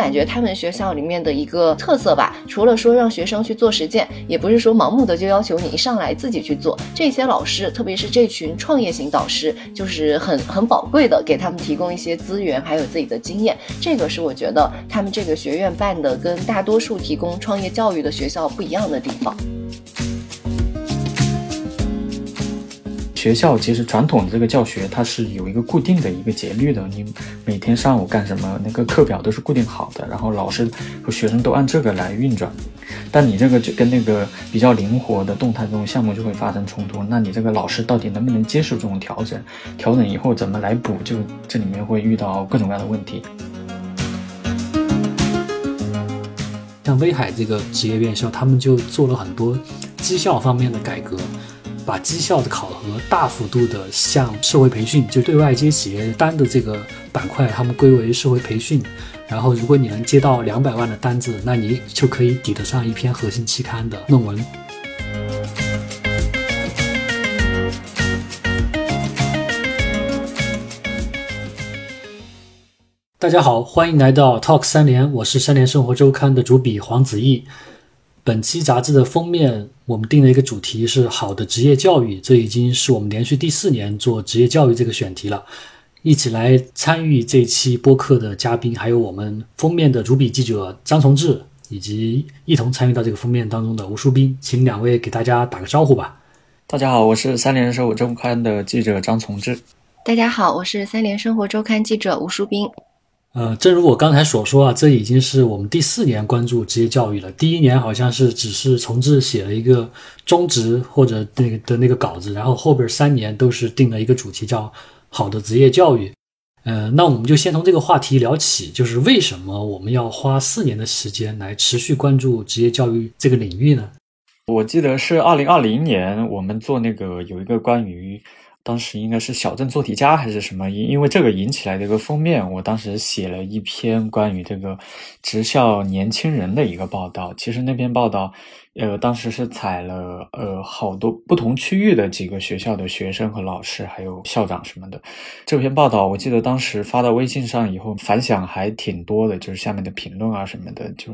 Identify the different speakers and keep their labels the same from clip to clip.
Speaker 1: 感觉他们学校里面的一个特色吧，除了说让学生去做实践，也不是说盲目的就要求你一上来自己去做。这些老师，特别是这群创业型导师，就是很很宝贵的，给他们提供一些资源，还有自己的经验。这个是我觉得他们这个学院办的跟大多数提供创业教育的学校不一样的地方。
Speaker 2: 学校其实传统的这个教学，它是有一个固定的一个节律的。你每天上午干什么，那个课表都是固定好的，然后老师和学生都按这个来运转。但你这个就跟那个比较灵活的动态这种项目就会发生冲突。那你这个老师到底能不能接受这种调整？调整以后怎么来补？就这里面会遇到各种各样的问题。
Speaker 3: 像威海这个职业院校，他们就做了很多绩效方面的改革。把绩效的考核大幅度的向社会培训，就对外接企业单的这个板块，他们归为社会培训。然后，如果你能接到两百万的单子，那你就可以抵得上一篇核心期刊的论文。大家好，欢迎来到 Talk 三联，我是三联生活周刊的主笔黄子毅。本期杂志的封面，我们定了一个主题是“好的职业教育”，这已经是我们连续第四年做职业教育这个选题了。一起来参与这期播客的嘉宾，还有我们封面的主笔记者张从志，以及一同参与到这个封面当中的吴淑斌，请两位给大家打个招呼吧。
Speaker 2: 大家好，我是三联生活周刊的记者张从志。
Speaker 1: 大家好，我是三联生活周刊记者吴淑斌。
Speaker 3: 呃，正如我刚才所说啊，这已经是我们第四年关注职业教育了。第一年好像是只是重置写了一个中职或者那个的那个稿子，然后后边三年都是定了一个主题叫“好的职业教育”。呃，那我们就先从这个话题聊起，就是为什么我们要花四年的时间来持续关注职业教育这个领域呢？
Speaker 2: 我记得是二零二零年，我们做那个有一个关于。当时应该是小镇做题家还是什么？因因为这个引起来的一个封面，我当时写了一篇关于这个职校年轻人的一个报道。其实那篇报道。呃，当时是采了呃好多不同区域的几个学校的学生和老师，还有校长什么的。这篇报道我记得当时发到微信上以后，反响还挺多的，就是下面的评论啊什么的，就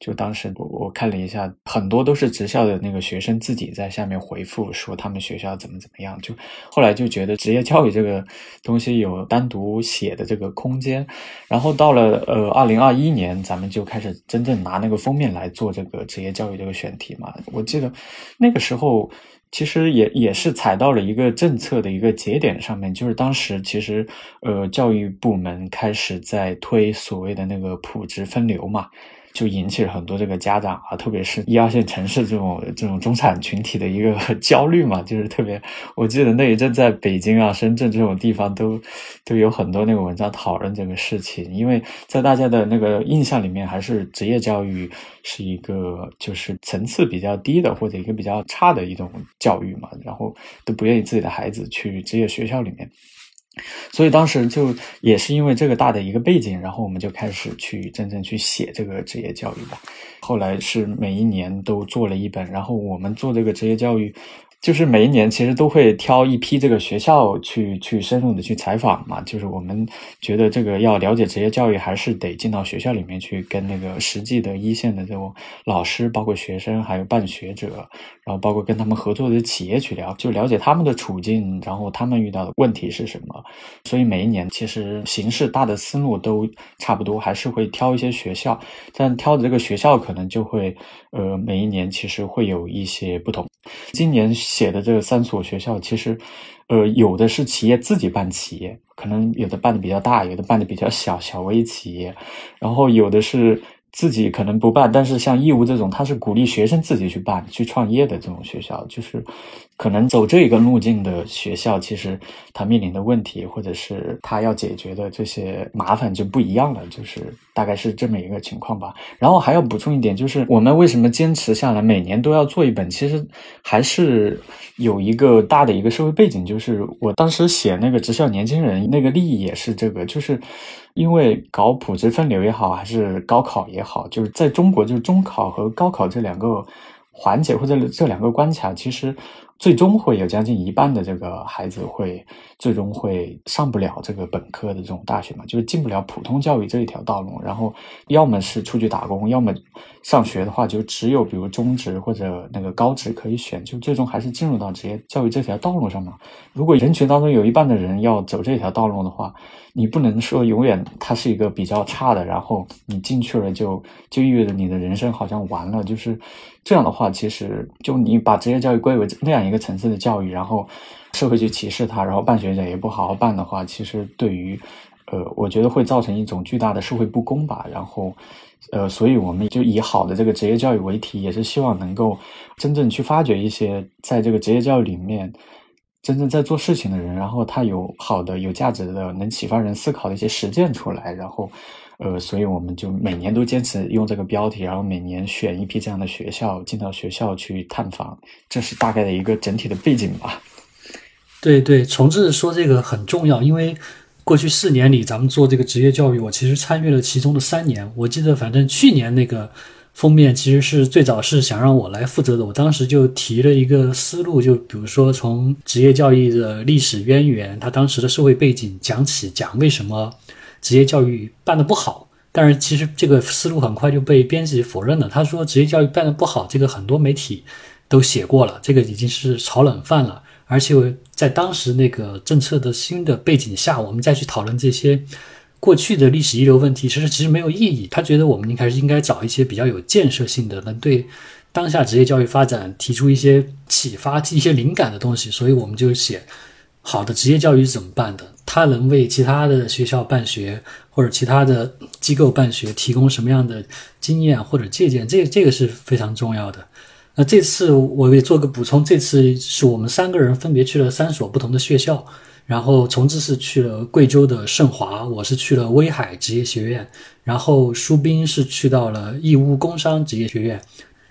Speaker 2: 就当时我我看了一下，很多都是职校的那个学生自己在下面回复说他们学校怎么怎么样。就后来就觉得职业教育这个东西有单独写的这个空间。然后到了呃二零二一年，咱们就开始真正拿那个封面来做这个职业教育这个选。题嘛，我记得那个时候其实也也是踩到了一个政策的一个节点上面，就是当时其实呃教育部门开始在推所谓的那个普职分流嘛。就引起了很多这个家长啊，特别是一二线城市这种这种中产群体的一个 焦虑嘛，就是特别，我记得那一阵在北京啊、深圳这种地方都都有很多那个文章讨论这个事情，因为在大家的那个印象里面，还是职业教育是一个就是层次比较低的或者一个比较差的一种教育嘛，然后都不愿意自己的孩子去职业学校里面。所以当时就也是因为这个大的一个背景，然后我们就开始去真正去写这个职业教育吧。后来是每一年都做了一本，然后我们做这个职业教育。就是每一年其实都会挑一批这个学校去去深入的去采访嘛，就是我们觉得这个要了解职业教育，还是得进到学校里面去，跟那个实际的一线的这种老师，包括学生，还有办学者，然后包括跟他们合作的企业去聊，就了解他们的处境，然后他们遇到的问题是什么。所以每一年其实形式大的思路都差不多，还是会挑一些学校，但挑的这个学校可能就会呃每一年其实会有一些不同。今年写的这个三所学校，其实，呃，有的是企业自己办企业，可能有的办的比较大，有的办的比较小，小微企业，然后有的是。自己可能不办，但是像义乌这种，他是鼓励学生自己去办、去创业的这种学校，就是可能走这个路径的学校，其实他面临的问题，或者是他要解决的这些麻烦就不一样了，就是大概是这么一个情况吧。然后还要补充一点，就是我们为什么坚持下来，每年都要做一本，其实还是有一个大的一个社会背景，就是我当时写那个职校年轻人那个利益也是这个，就是。因为搞普职分流也好，还是高考也好，就是在中国，就是中考和高考这两个环节或者这两个关卡，其实最终会有将近一半的这个孩子会最终会上不了这个本科的这种大学嘛，就是进不了普通教育这一条道路。然后要么是出去打工，要么上学的话就只有比如中职或者那个高职可以选，就最终还是进入到职业教育这条道路上嘛。如果人群当中有一半的人要走这条道路的话，你不能说永远它是一个比较差的，然后你进去了就就意味着你的人生好像完了，就是这样的话，其实就你把职业教育归为那样一个层次的教育，然后社会去歧视他，然后办学者也不好好办的话，其实对于呃，我觉得会造成一种巨大的社会不公吧。然后呃，所以我们就以好的这个职业教育为题，也是希望能够真正去发掘一些在这个职业教育里面。真正在做事情的人，然后他有好的、有价值的、能启发人思考的一些实践出来，然后，呃，所以我们就每年都坚持用这个标题，然后每年选一批这样的学校进到学校去探访，这是大概的一个整体的背景吧。
Speaker 3: 对对，重志说这个很重要，因为过去四年里咱们做这个职业教育，我其实参与了其中的三年。我记得反正去年那个。封面其实是最早是想让我来负责的，我当时就提了一个思路，就比如说从职业教育的历史渊源，他当时的社会背景讲起，讲为什么职业教育办得不好。但是其实这个思路很快就被编辑否认了，他说职业教育办得不好，这个很多媒体都写过了，这个已经是炒冷饭了。而且在当时那个政策的新的背景下，我们再去讨论这些。过去的历史遗留问题，其实其实没有意义。他觉得我们应该是应该找一些比较有建设性的，能对当下职业教育发展提出一些启发、一些灵感的东西。所以我们就写好的职业教育是怎么办的，它能为其他的学校办学或者其他的机构办学提供什么样的经验或者借鉴，这这个是非常重要的。那这次我也做个补充，这次是我们三个人分别去了三所不同的学校。然后重志是去了贵州的盛华，我是去了威海职业学院，然后舒斌是去到了义乌工商职业学院。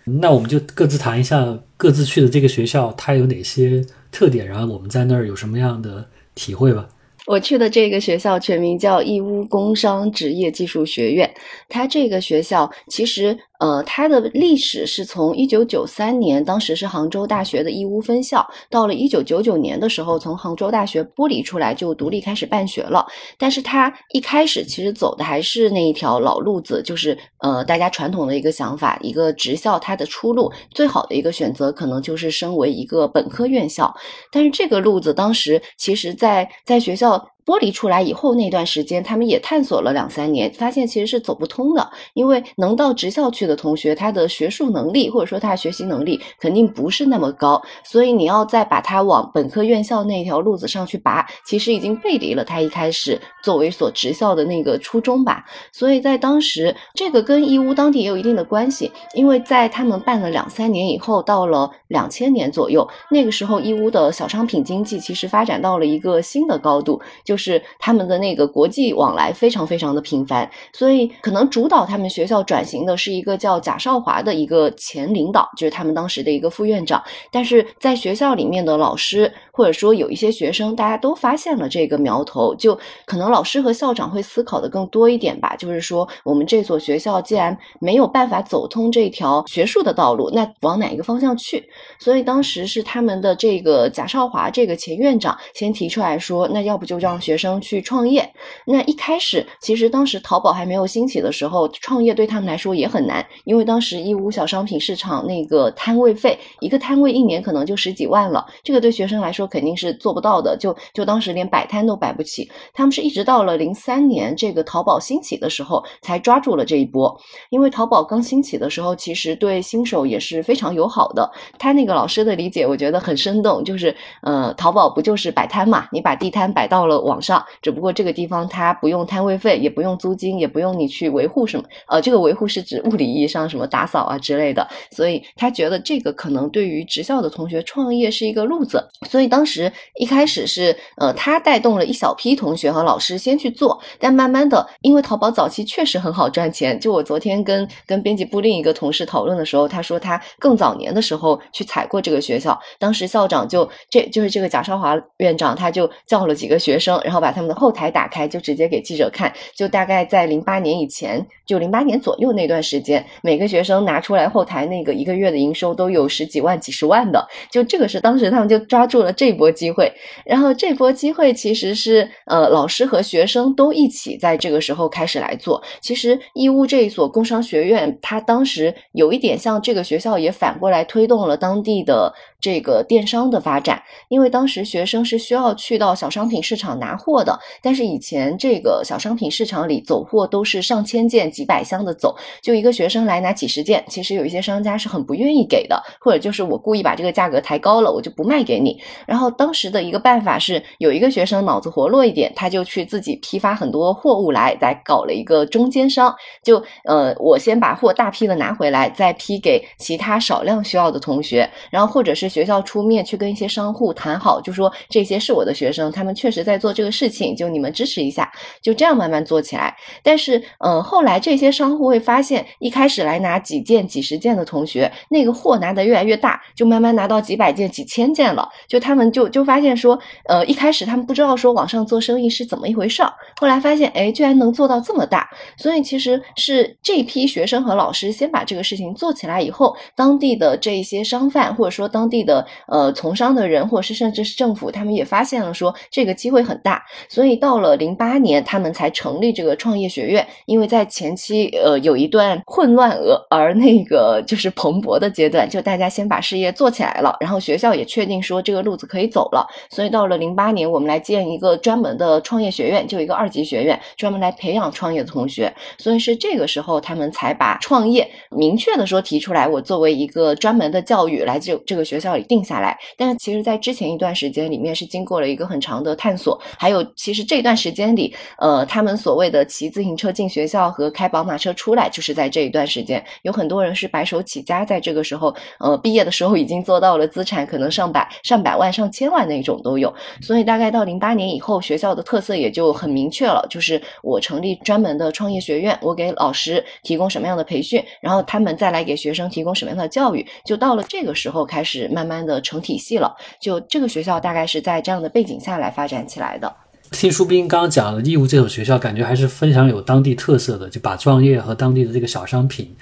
Speaker 3: 那我们就各自谈一下各自去的这个学校，它有哪些特点，然后我们在那儿有什么样的体会吧。
Speaker 1: 我去的这个学校全名叫义乌工商职业技术学院，它这个学校其实。呃，它的历史是从一九九三年，当时是杭州大学的义乌分校，到了一九九九年的时候，从杭州大学剥离出来，就独立开始办学了。但是它一开始其实走的还是那一条老路子，就是呃，大家传统的一个想法，一个职校它的出路最好的一个选择，可能就是升为一个本科院校。但是这个路子当时其实，在在学校。剥离出来以后那段时间，他们也探索了两三年，发现其实是走不通的。因为能到职校去的同学，他的学术能力或者说他的学习能力肯定不是那么高，所以你要再把他往本科院校那条路子上去拔，其实已经背离了他一开始作为所职校的那个初衷吧。所以在当时，这个跟义乌当地也有一定的关系，因为在他们办了两三年以后，到了两千年左右，那个时候义乌的小商品经济其实发展到了一个新的高度，就。就是他们的那个国际往来非常非常的频繁，所以可能主导他们学校转型的是一个叫贾少华的一个前领导，就是他们当时的一个副院长。但是在学校里面的老师或者说有一些学生，大家都发现了这个苗头，就可能老师和校长会思考的更多一点吧。就是说，我们这所学校既然没有办法走通这条学术的道路，那往哪一个方向去？所以当时是他们的这个贾少华这个前院长先提出来说，那要不就让学生去创业，那一开始其实当时淘宝还没有兴起的时候，创业对他们来说也很难，因为当时义乌小商品市场那个摊位费，一个摊位一年可能就十几万了，这个对学生来说肯定是做不到的，就就当时连摆摊都摆不起。他们是一直到了零三年这个淘宝兴起的时候，才抓住了这一波。因为淘宝刚兴起的时候，其实对新手也是非常友好的。他那个老师的理解，我觉得很生动，就是呃，淘宝不就是摆摊嘛，你把地摊摆到了网。网上，只不过这个地方它不用摊位费，也不用租金，也不用你去维护什么。呃，这个维护是指物理意义上什么打扫啊之类的。所以他觉得这个可能对于职校的同学创业是一个路子。所以当时一开始是呃，他带动了一小批同学和老师先去做，但慢慢的，因为淘宝早期确实很好赚钱。就我昨天跟跟编辑部另一个同事讨论的时候，他说他更早年的时候去踩过这个学校，当时校长就这就是这个贾少华院长，他就叫了几个学生。然后把他们的后台打开，就直接给记者看。就大概在零八年以前，就零八年左右那段时间，每个学生拿出来后台那个一个月的营收都有十几万、几十万的。就这个是当时他们就抓住了这波机会，然后这波机会其实是呃老师和学生都一起在这个时候开始来做。其实义乌这一所工商学院，它当时有一点像这个学校也反过来推动了当地的。这个电商的发展，因为当时学生是需要去到小商品市场拿货的，但是以前这个小商品市场里走货都是上千件、几百箱的走，就一个学生来拿几十件，其实有一些商家是很不愿意给的，或者就是我故意把这个价格抬高了，我就不卖给你。然后当时的一个办法是，有一个学生脑子活络一点，他就去自己批发很多货物来，来搞了一个中间商，就呃，我先把货大批的拿回来，再批给其他少量需要的同学，然后或者是。学校出面去跟一些商户谈好，就说这些是我的学生，他们确实在做这个事情，就你们支持一下，就这样慢慢做起来。但是，嗯，后来这些商户会发现，一开始来拿几件、几十件的同学，那个货拿得越来越大，就慢慢拿到几百件、几千件了。就他们就就发现说，呃，一开始他们不知道说网上做生意是怎么一回事儿，后来发现，哎，居然能做到这么大。所以其实是这批学生和老师先把这个事情做起来以后，当地的这一些商贩或者说当地。的呃，从商的人，或者是甚至是政府，他们也发现了说这个机会很大，所以到了零八年，他们才成立这个创业学院。因为在前期呃有一段混乱而而那个就是蓬勃的阶段，就大家先把事业做起来了，然后学校也确定说这个路子可以走了，所以到了零八年，我们来建一个专门的创业学院，就一个二级学院，专门来培养创业的同学。所以是这个时候，他们才把创业明确的说提出来，我作为一个专门的教育来这这个学校。校里定下来，但是其实，在之前一段时间里面是经过了一个很长的探索，还有其实这段时间里，呃，他们所谓的骑自行车进学校和开宝马车出来，就是在这一段时间，有很多人是白手起家，在这个时候，呃，毕业的时候已经做到了资产可能上百、上百万、上千万那种都有，所以大概到零八年以后，学校的特色也就很明确了，就是我成立专门的创业学院，我给老师提供什么样的培训，然后他们再来给学生提供什么样的教育，就到了这个时候开始慢慢。的成体系了，就这个学校大概是在这样的背景下来发展起来的。
Speaker 3: 听舒斌刚刚讲了义乌这所学校，感觉还是非常有当地特色的，就把创业和当地的这个小商品、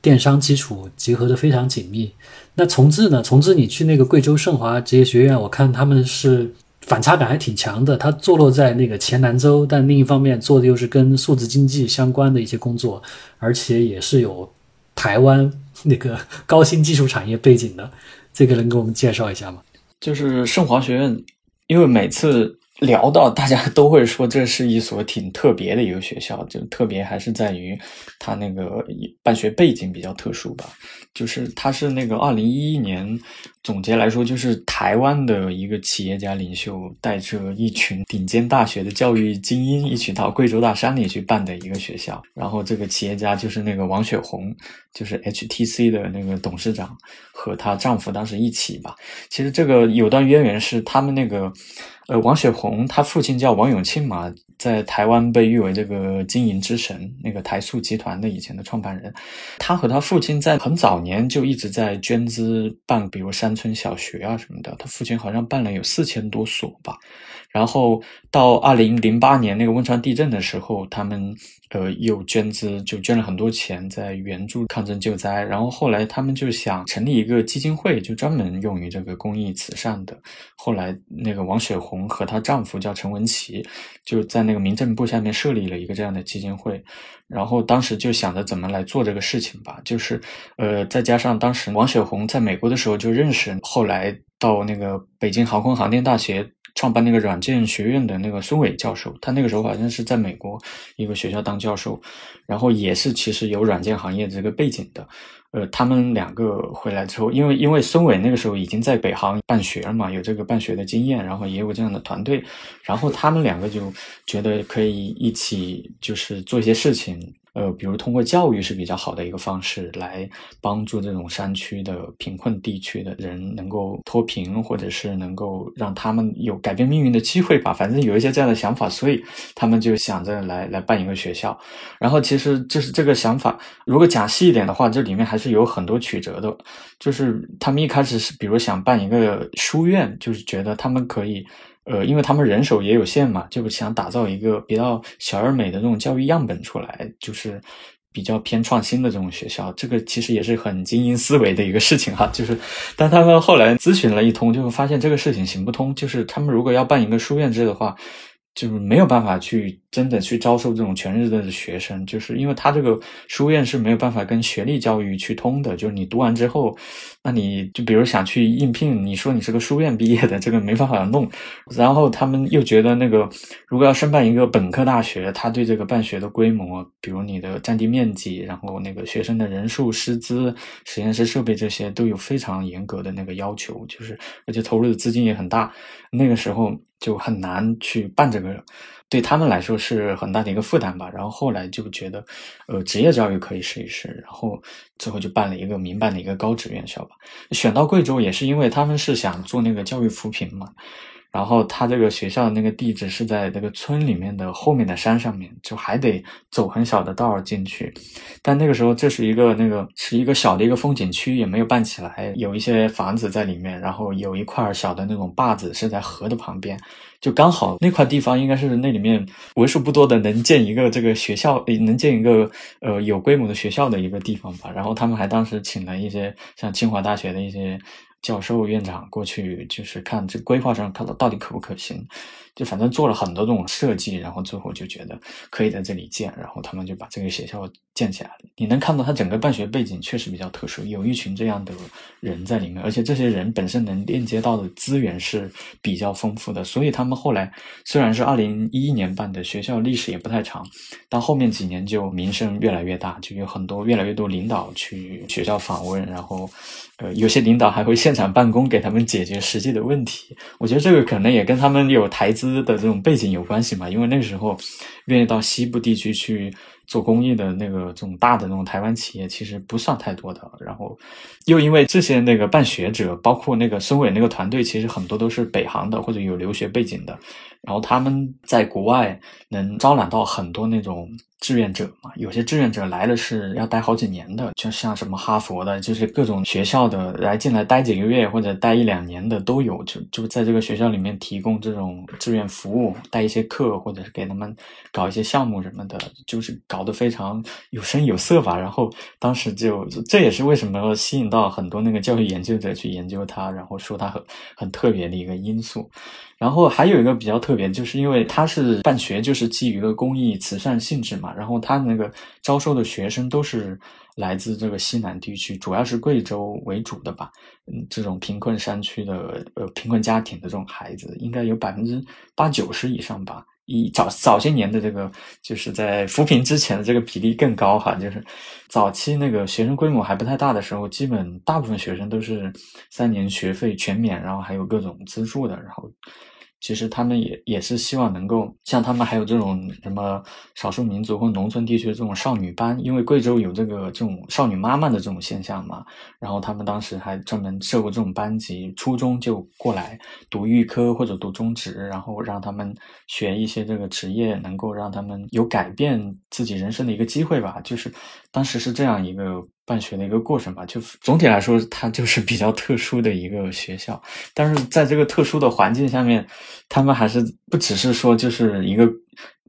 Speaker 3: 电商基础结合的非常紧密。那从志呢？从志，你去那个贵州盛华职业学院，我看他们是反差感还挺强的。它坐落在那个黔南州，但另一方面做的又是跟数字经济相关的一些工作，而且也是有台湾那个高新技术产业背景的。这个能给我们介绍一下吗？
Speaker 2: 就是圣华学院，因为每次聊到，大家都会说这是一所挺特别的一个学校，就特别还是在于它那个办学背景比较特殊吧。就是他是那个二零一一年。总结来说，就是台湾的一个企业家领袖带着一群顶尖大学的教育精英一起到贵州大山里去办的一个学校。然后这个企业家就是那个王雪红，就是 HTC 的那个董事长和她丈夫当时一起吧。其实这个有段渊源是他们那个，呃，王雪红她父亲叫王永庆嘛。在台湾被誉为这个经营之神，那个台塑集团的以前的创办人，他和他父亲在很早年就一直在捐资办，比如山村小学啊什么的。他父亲好像办了有四千多所吧。然后到二零零八年那个汶川地震的时候，他们呃又捐资，就捐了很多钱在援助抗震救灾。然后后来他们就想成立一个基金会，就专门用于这个公益慈善的。后来那个王雪红和她丈夫叫陈文琪，就在那那个民政部下面设立了一个这样的基金会。然后当时就想着怎么来做这个事情吧，就是呃再加上当时王雪红在美国的时候就认识，后来到那个北京航空航天大学。创办那个软件学院的那个孙伟教授，他那个时候好像是在美国一个学校当教授，然后也是其实有软件行业这个背景的。呃，他们两个回来之后，因为因为孙伟那个时候已经在北航办学了嘛，有这个办学的经验，然后也有这样的团队，然后他们两个就觉得可以一起就是做一些事情。呃，比如通过教育是比较好的一个方式，来帮助这种山区的贫困地区的人能够脱贫，或者是能够让他们有改变命运的机会吧。反正有一些这样的想法，所以他们就想着来来办一个学校。然后其实就是这个想法，如果讲细一点的话，这里面还是有很多曲折的。就是他们一开始是比如想办一个书院，就是觉得他们可以。呃，因为他们人手也有限嘛，就是想打造一个比较小而美的这种教育样本出来，就是比较偏创新的这种学校。这个其实也是很精英思维的一个事情哈。就是，但他们后来咨询了一通，就发现这个事情行不通。就是他们如果要办一个书院制的话。就是没有办法去真的去招收这种全日制的学生，就是因为他这个书院是没有办法跟学历教育去通的。就是你读完之后，那你就比如想去应聘，你说你是个书院毕业的，这个没办法弄。然后他们又觉得那个如果要申办一个本科大学，他对这个办学的规模，比如你的占地面积，然后那个学生的人数、师资、实验室设备这些都有非常严格的那个要求，就是而且投入的资金也很大。那个时候。就很难去办这个，对他们来说是很大的一个负担吧。然后后来就觉得，呃，职业教育可以试一试。然后最后就办了一个民办的一个高职院校吧。选到贵州也是因为他们是想做那个教育扶贫嘛。然后他这个学校的那个地址是在那个村里面的后面的山上面，就还得走很小的道儿进去。但那个时候这是一个那个是一个小的一个风景区，也没有办起来，有一些房子在里面，然后有一块小的那种坝子是在河的旁边，就刚好那块地方应该是那里面为数不多的能建一个这个学校，能建一个呃有规模的学校的一个地方吧。然后他们还当时请了一些像清华大学的一些。教授、院长过去就是看这规划上看到到底可不可行，就反正做了很多这种设计，然后最后就觉得可以在这里建，然后他们就把这个学校建起来了。你能看到它整个办学背景确实比较特殊，有一群这样的人在里面，而且这些人本身能链接到的资源是比较丰富的，所以他们后来虽然是二零一一年办的，学校历史也不太长，但后面几年就名声越来越大，就有很多越来越多领导去学校访问，然后。呃，有些领导还会现场办公，给他们解决实际的问题。我觉得这个可能也跟他们有台资的这种背景有关系嘛。因为那时候，愿意到西部地区去做公益的那个这种大的那种台湾企业，其实不算太多的。然后，又因为这些那个办学者，包括那个孙伟那个团队，其实很多都是北航的或者有留学背景的。然后他们在国外能招揽到很多那种。志愿者嘛，有些志愿者来了是要待好几年的，就像什么哈佛的，就是各种学校的来进来待几个月或者待一两年的都有，就就在这个学校里面提供这种志愿服务，带一些课或者是给他们搞一些项目什么的，就是搞得非常有声有色吧。然后当时就这也是为什么吸引到很多那个教育研究者去研究它，然后说它很很特别的一个因素。然后还有一个比较特特别，就是因为他是办学，就是基于一个公益慈善性质嘛。然后他那个招收的学生都是来自这个西南地区，主要是贵州为主的吧。嗯，这种贫困山区的呃贫困家庭的这种孩子，应该有百分之八九十以上吧。以早早些年的这个，就是在扶贫之前的这个比例更高哈。就是早期那个学生规模还不太大的时候，基本大部分学生都是三年学费全免，然后还有各种资助的，然后。其实他们也也是希望能够像他们还有这种什么少数民族或农村地区的这种少女班，因为贵州有这个这种少女妈妈的这种现象嘛。然后他们当时还专门设过这种班级，初中就过来读预科或者读中职，然后让他们学一些这个职业，能够让他们有改变自己人生的一个机会吧。就是当时是这样一个。办学的一个过程吧，就总体来说，它就是比较特殊的一个学校。但是在这个特殊的环境下面，他们还是不只是说就是一个。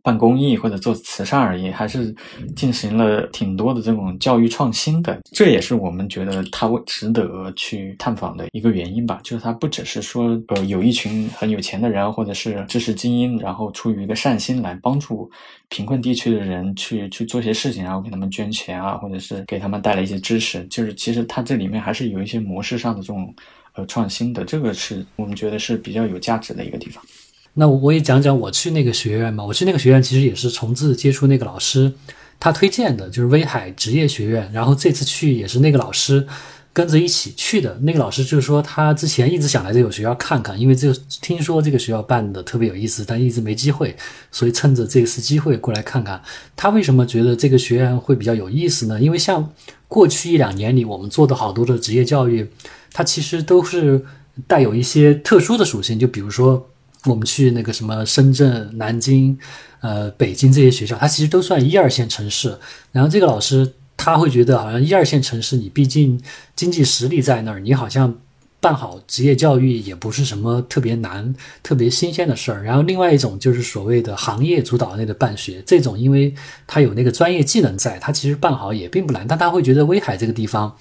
Speaker 2: 办公益或者做慈善而已，还是进行了挺多的这种教育创新的，这也是我们觉得它值得去探访的一个原因吧。就是它不只是说，呃，有一群很有钱的人或者是知识精英，然后出于一个善心来帮助贫困地区的人去去做些事情，然后给他们捐钱啊，或者是给他们带来一些知识。就是其实它这里面还是有一些模式上的这种呃创新的，这个是我们觉得是比较有价值的一个地方。
Speaker 3: 那我也讲讲我去那个学院嘛。我去那个学院其实也是从自接触那个老师，他推荐的就是威海职业学院。然后这次去也是那个老师跟着一起去的。那个老师就是说他之前一直想来这个学校看看，因为这个听说这个学校办的特别有意思，但一直没机会，所以趁着这次机会过来看看。他为什么觉得这个学院会比较有意思呢？因为像过去一两年里我们做的好多的职业教育，它其实都是带有一些特殊的属性，就比如说。我们去那个什么深圳、南京、呃北京这些学校，它其实都算一二线城市。然后这个老师他会觉得，好像一二线城市，你毕竟经济实力在那儿，你好像办好职业教育也不是什么特别难、特别新鲜的事儿。然后另外一种就是所谓的行业主导类的办学，这种因为它有那个专业技能在，它其实办好也并不难。但他会觉得威海这个地方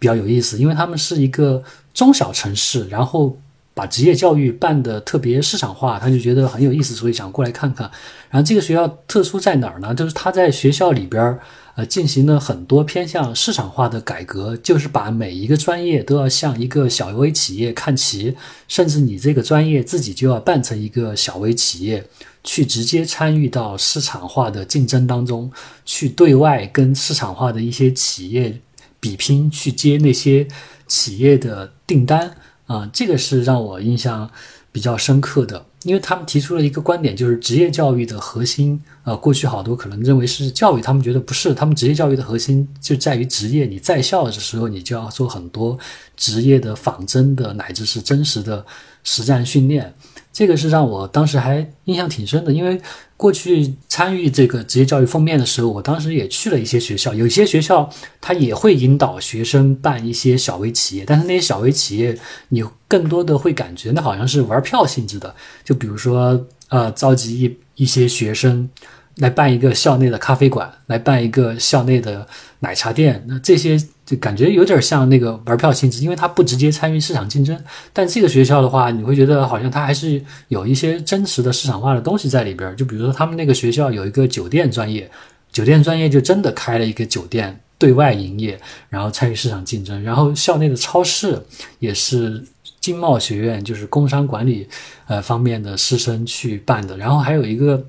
Speaker 3: 比较有意思，因为他们是一个中小城市，然后把职业教育办得特别市场化，他就觉得很有意思，所以想过来看看。然后这个学校特殊在哪儿呢？就是他在学校里边儿。呃，进行了很多偏向市场化的改革，就是把每一个专业都要向一个小微企业看齐，甚至你这个专业自己就要办成一个小微企业，去直接参与到市场化的竞争当中，去对外跟市场化的一些企业比拼，去接那些企业的订单啊，这个是让我印象比较深刻的。因为他们提出了一个观点，就是职业教育的核心，啊，过去好多可能认为是教育，他们觉得不是，他们职业教育的核心就在于职业。你在校的时候，你就要做很多职业的仿真的，乃至是真实的实战训练。这个是让我当时还印象挺深的，因为过去参与这个职业教育封面的时候，我当时也去了一些学校，有些学校他也会引导学生办一些小微企业，但是那些小微企业，你更多的会感觉那好像是玩票性质的，就比如说呃，召集一一些学生来办一个校内的咖啡馆，来办一个校内的奶茶店，那这些。就感觉有点像那个玩票性质，因为它不直接参与市场竞争。但这个学校的话，你会觉得好像它还是有一些真实的市场化的东西在里边。就比如说他们那个学校有一个酒店专业，酒店专业就真的开了一个酒店对外营业，然后参与市场竞争。然后校内的超市也是经贸学院，就是工商管理呃方面的师生去办的。然后还有一个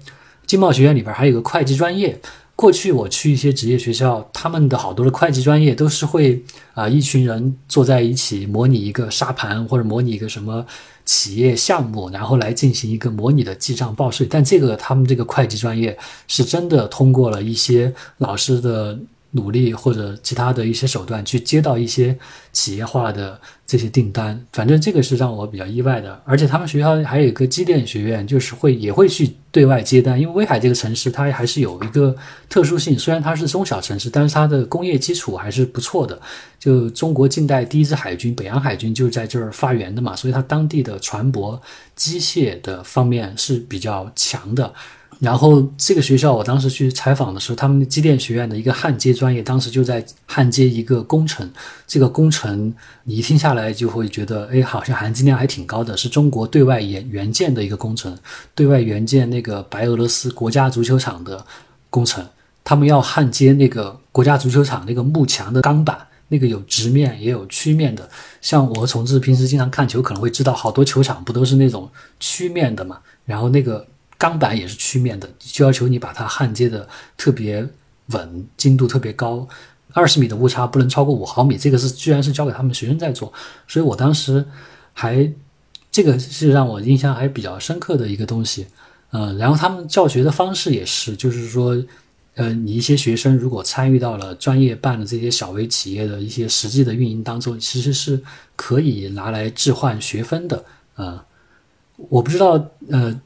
Speaker 3: 经贸学院里边还有个会计专业。过去我去一些职业学校，他们的好多的会计专业都是会啊，一群人坐在一起模拟一个沙盘或者模拟一个什么企业项目，然后来进行一个模拟的记账报税。但这个他们这个会计专业是真的通过了一些老师的。努力或者其他的一些手段去接到一些企业化的这些订单，反正这个是让我比较意外的。而且他们学校还有一个机电学院，就是会也会去对外接单。因为威海这个城市它还是有一个特殊性，虽然它是中小城市，但是它的工业基础还是不错的。就中国近代第一支海军北洋海军就是在这儿发源的嘛，所以它当地的船舶、机械的方面是比较强的。然后这个学校，我当时去采访的时候，他们机电学院的一个焊接专业，当时就在焊接一个工程。这个工程你一听下来就会觉得，哎，好像含金量还挺高的，是中国对外援援建的一个工程，对外援建那个白俄罗斯国家足球场的工程。他们要焊接那个国家足球场那个幕墙的钢板，那个有直面也有曲面的。像我从事平时经常看球，可能会知道，好多球场不都是那种曲面的嘛？然后那个。钢板也是曲面的，就要求你把它焊接的特别稳，精度特别高，二十米的误差不能超过五毫米。这个是居然是交给他们学生在做，所以我当时还这个是让我印象还比较深刻的一个东西。嗯，然后他们教学的方式也是，就是说，呃，你一些学生如果参与到了专业办的这些小微企业的一些实际的运营当中，其实是可以拿来置换学分的。啊，我不知道，呃。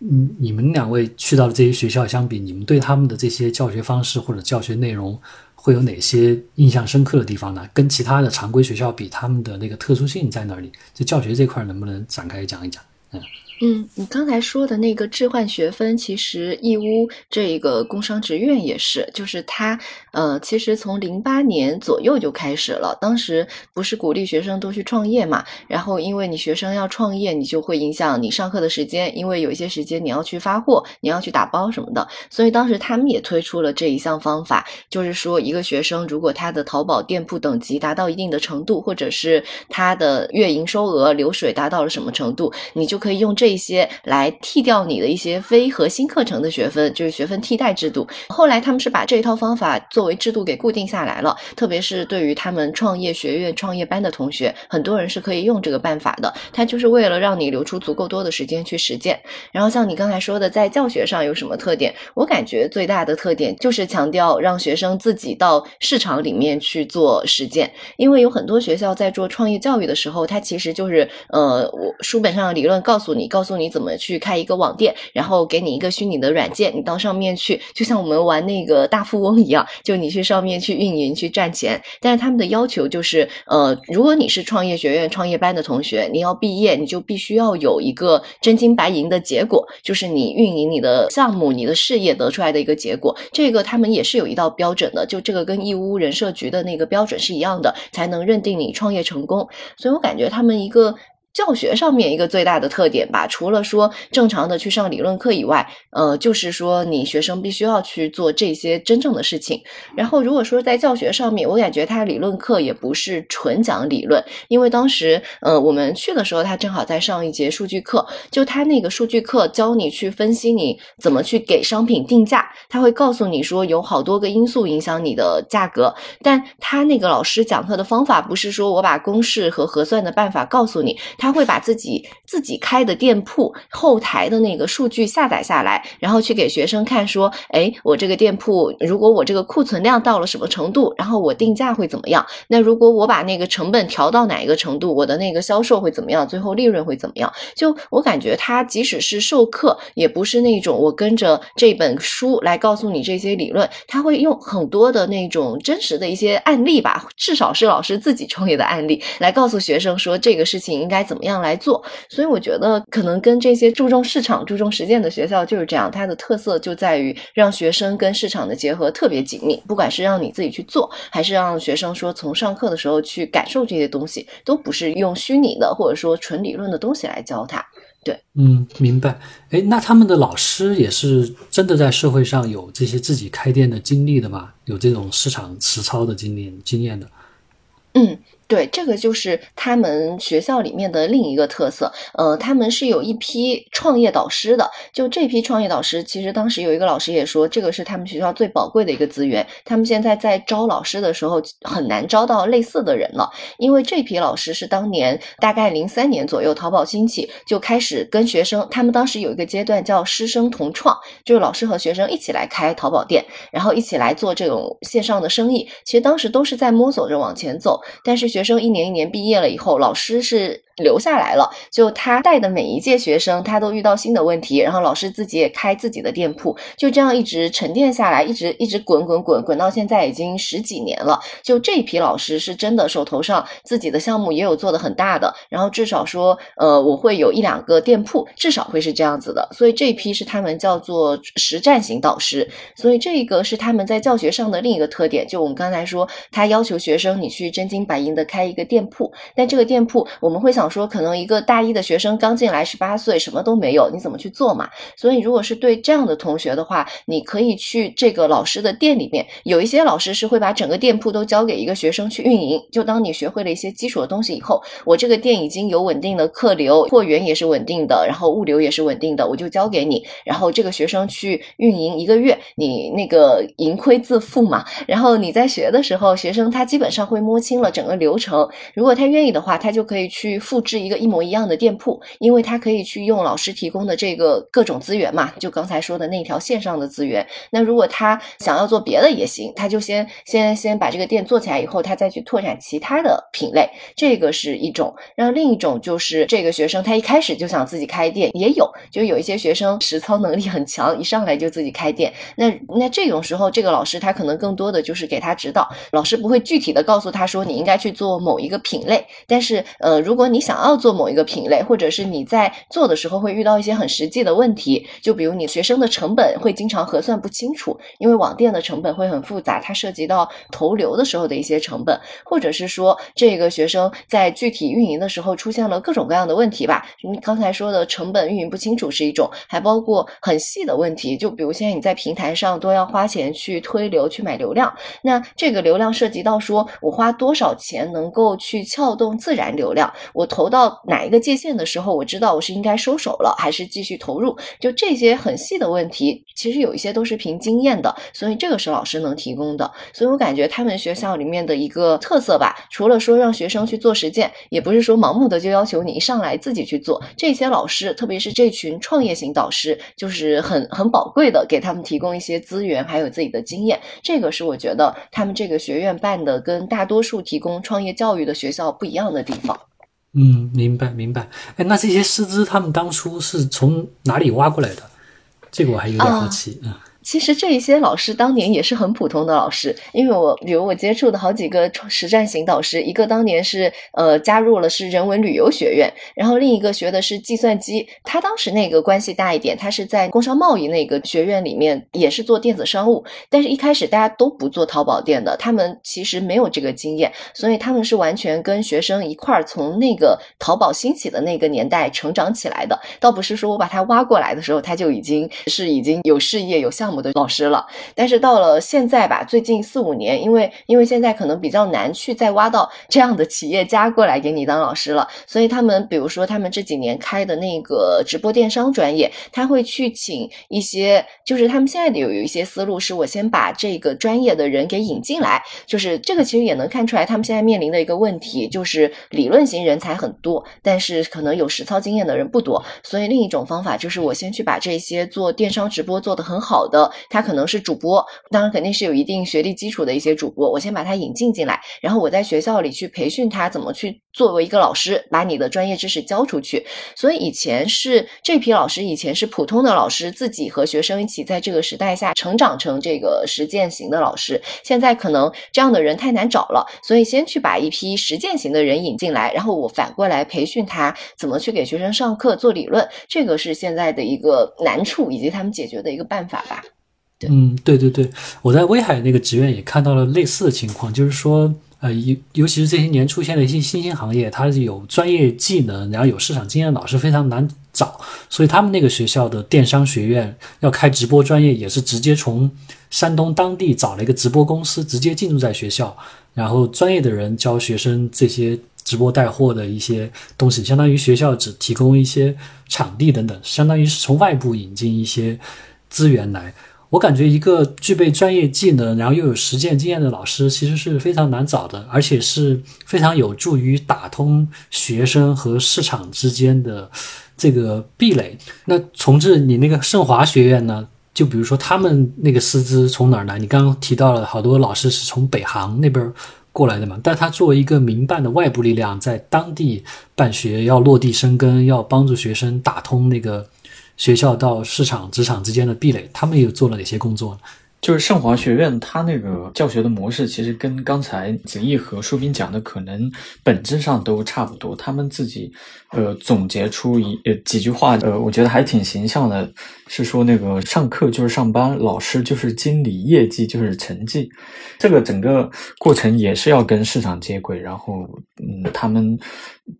Speaker 3: 嗯，你们两位去到的这些学校相比，你们对他们的这些教学方式或者教学内容会有哪些印象深刻的地方呢？跟其他的常规学校比，他们的那个特殊性在哪里？就教学这块，能不能展开讲一讲？嗯。
Speaker 1: 嗯，你刚才说的那个置换学分，其实义乌这个工商职院也是，就是它，呃，其实从零八年左右就开始了。当时不是鼓励学生都去创业嘛？然后因为你学生要创业，你就会影响你上课的时间，因为有一些时间你要去发货，你要去打包什么的。所以当时他们也推出了这一项方法，就是说一个学生如果他的淘宝店铺等级达到一定的程度，或者是他的月营收额流水达到了什么程度，你就可以用这。些来替掉你的一些非核心课程的学分，就是学分替代制度。后来他们是把这一套方法做作为制度给固定下来了，特别是对于他们创业学院、创业班的同学，很多人是可以用这个办法的。它就是为了让你留出足够多的时间去实践。然后像你刚才说的，在教学上有什么特点？我感觉最大的特点就是强调让学生自己到市场里面去做实践。因为有很多学校在做创业教育的时候，它其实就是呃，我书本上的理论告诉你告。诉你怎么去开一个网店，然后给你一个虚拟的软件，你到上面去，就像我们玩那个大富翁一样，就你去上面去运营去赚钱。但是他们的要求就是，呃，如果你是创业学院创业班的同学，你要毕业，你就必须要有一个真金白银的结果，就是你运营你的项目、你的事业得出来的一个结果。这个他们也是有一道标准的，就这个跟义乌人社局的那个标准是一样的，才能认定你创业成功。所以我感觉他们一个。教学上面一个最大的特点吧，除了说正常的去上理论课以外，呃，就是说你学生必须要去做这些真正的事情。然后如果说在教学上面，我感觉他理论课也不是纯讲理论，因为当时呃我们去的时候，他正好在上一节数据课，就他那个数据课教你去分析你怎么去给商品定价，他会告诉你说有好多个因素影响你的价格，但他那个老师讲课的方法不是说我把公式和核算的办法告诉你。他会把自己自己开的店铺后台的那个数据下载下来，然后去给学生看，说：“哎，我这个店铺，如果我这个库存量到了什么程度，然后我定价会怎么样？那如果我把那个成本调到哪一个程度，我的那个销售会怎么样？最后利润会怎么样？就我感觉，他即使是授课，也不是那种我跟着这本书来告诉你这些理论，他会用很多的那种真实的一些案例吧，至少是老师自己创业的案例，来告诉学生说这个事情应该。怎么样来做？所以我觉得可能跟这些注重市场、注重实践的学校就是这样，它的特色就在于让学生跟市场的结合特别紧密。不管是让你自己去做，还是让学生说从上课的时候去感受这些东西，都不是用虚拟的或者说纯理论的东西来教他。对，
Speaker 3: 嗯，明白。哎，那他们的老师也是真的在社会上有这些自己开店的经历的吗？有这种市场实操的经历经验的？
Speaker 1: 嗯。对，这个就是他们学校里面的另一个特色。呃，他们是有一批创业导师的。就这批创业导师，其实当时有一个老师也说，这个是他们学校最宝贵的一个资源。他们现在在招老师的时候，很难招到类似的人了，因为这批老师是当年大概零三年左右淘宝兴起，就开始跟学生，他们当时有一个阶段叫师生同创，就是老师和学生一起来开淘宝店，然后一起来做这种线上的生意。其实当时都是在摸索着往前走，但是学。学生一年一年毕业了以后，老师是。留下来了，就他带的每一届学生，他都遇到新的问题，然后老师自己也开自己的店铺，就这样一直沉淀下来，一直一直滚滚滚滚到现在已经十几年了。就这一批老师是真的手头上自己的项目也有做的很大的，然后至少说，呃，我会有一两个店铺，至少会是这样子的。所以这一批是他们叫做实战型导师，所以这个是他们在教学上的另一个特点。就我们刚才说，他要求学生你去真金白银的开一个店铺，但这个店铺我们会想。说可能一个大一的学生刚进来，十八岁，什么都没有，你怎么去做嘛？所以如果是对这样的同学的话，你可以去这个老师的店里面，有一些老师是会把整个店铺都交给一个学生去运营。就当你学会了一些基础的东西以后，我这个店已经有稳定的客流，货源也是稳定的，然后物流也是稳定的，我就交给你，然后这个学生去运营一个月，你那个盈亏自负嘛。然后你在学的时候，学生他基本上会摸清了整个流程，如果他愿意的话，他就可以去复。复制一个一模一样的店铺，因为他可以去用老师提供的这个各种资源嘛，就刚才说的那条线上的资源。那如果他想要做别的也行，他就先先先把这个店做起来以后，他再去拓展其他的品类，这个是一种。然后另一种就是这个学生他一开始就想自己开店，也有，就有一些学生实操能力很强，一上来就自己开店。那那这种时候，这个老师他可能更多的就是给他指导，老师不会具体的告诉他说你应该去做某一个品类，但是呃，如果你想。要做某一个品类，或者是你在做的时候会遇到一些很实际的问题，就比如你学生的成本会经常核算不清楚，因为网店的成本会很复杂，它涉及到投流的时候的一些成本，或者是说这个学生在具体运营的时候出现了各种各样的问题吧。你刚才说的成本运营不清楚是一种，还包括很细的问题，就比如现在你在平台上都要花钱去推流去买流量，那这个流量涉及到说我花多少钱能够去撬动自然流量，我投。到哪一个界限的时候，我知道我是应该收手了，还是继续投入？就这些很细的问题，其实有一些都是凭经验的，所以这个是老师能提供的。所以我感觉他们学校里面的一个特色吧，除了说让学生去做实践，也不是说盲目的就要求你一上来自己去做。这些老师，特别是这群创业型导师，就是很很宝贵的，给他们提供一些资源，还有自己的经验。这个是我觉得他们这个学院办的跟大多数提供创业教育的学校不一样的地方。
Speaker 3: 嗯，明白明白。哎，那这些师资他们当初是从哪里挖过来的？这个我还有点好奇啊。
Speaker 1: 其实这一些老师当年也是很普通的老师，因为我比如我接触的好几个实战型导师，一个当年是呃加入了是人文旅游学院，然后另一个学的是计算机，他当时那个关系大一点，他是在工商贸易那个学院里面也是做电子商务，但是一开始大家都不做淘宝店的，他们其实没有这个经验，所以他们是完全跟学生一块儿从那个淘宝兴起的那个年代成长起来的，倒不是说我把他挖过来的时候他就已经是已经有事业有项目。的老师了，但是到了现在吧，最近四五年，因为因为现在可能比较难去再挖到这样的企业家过来给你当老师了，所以他们比如说他们这几年开的那个直播电商专业，他会去请一些，就是他们现在的有有一些思路，是我先把这个专业的人给引进来，就是这个其实也能看出来他们现在面临的一个问题，就是理论型人才很多，但是可能有实操经验的人不多，所以另一种方法就是我先去把这些做电商直播做得很好的。他可能是主播，当然肯定是有一定学历基础的一些主播。我先把他引进进来，然后我在学校里去培训他怎么去作为一个老师，把你的专业知识教出去。所以以前是这批老师，以前是普通的老师，自己和学生一起在这个时代下成长成这个实践型的老师。现在可能这样的人太难找了，所以先去把一批实践型的人引进来，然后我反过来培训他怎么去给学生上课做理论。这个是现在的一个难处，以及他们解决的一个办法吧。
Speaker 3: 嗯，对对对，我在威海那个职院也看到了类似的情况，就是说，呃，尤尤其是这些年出现的一些新兴行业，它是有专业技能，然后有市场经验的老师非常难找，所以他们那个学校的电商学院要开直播专业，也是直接从山东当地找了一个直播公司，直接进驻在学校，然后专业的人教学生这些直播带货的一些东西，相当于学校只提供一些场地等等，相当于是从外部引进一些资源来。我感觉一个具备专业技能，然后又有实践经验的老师，其实是非常难找的，而且是非常有助于打通学生和市场之间的这个壁垒。那重置你那个盛华学院呢？就比如说他们那个师资从哪儿来？你刚刚提到了好多老师是从北航那边过来的嘛？但他作为一个民办的外部力量，在当地办学，要落地生根，要帮助学生打通那个。学校到市场、职场之间的壁垒，他们又做了哪些工作呢？
Speaker 2: 就是盛华学院，它那个教学的模式，其实跟刚才子毅和舒斌讲的，可能本质上都差不多。他们自己，呃，总结出一呃几句话，呃，我觉得还挺形象的，是说那个上课就是上班，老师就是经理，业绩就是成绩。这个整个过程也是要跟市场接轨，然后，嗯，他们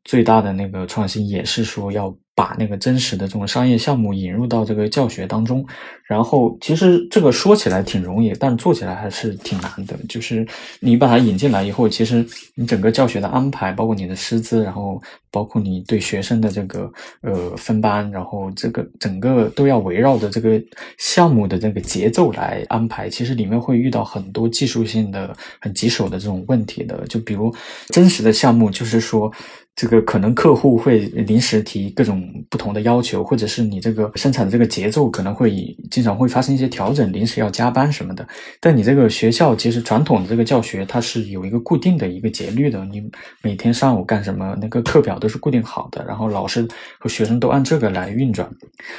Speaker 2: 最大的那个创新也是说要。把那个真实的这种商业项目引入到这个教学当中，然后其实这个说起来挺容易，但做起来还是挺难的。就是你把它引进来以后，其实你整个教学的安排，包括你的师资，然后包括你对学生的这个呃分班，然后这个整个都要围绕着这个项目的这个节奏来安排。其实里面会遇到很多技术性的、很棘手的这种问题的。就比如真实的项目，就是说。这个可能客户会临时提各种不同的要求，或者是你这个生产的这个节奏可能会经常会发生一些调整，临时要加班什么的。但你这个学校其实传统的这个教学它是有一个固定的一个节律的，你每天上午干什么，那个课表都是固定好的，然后老师和学生都按这个来运转。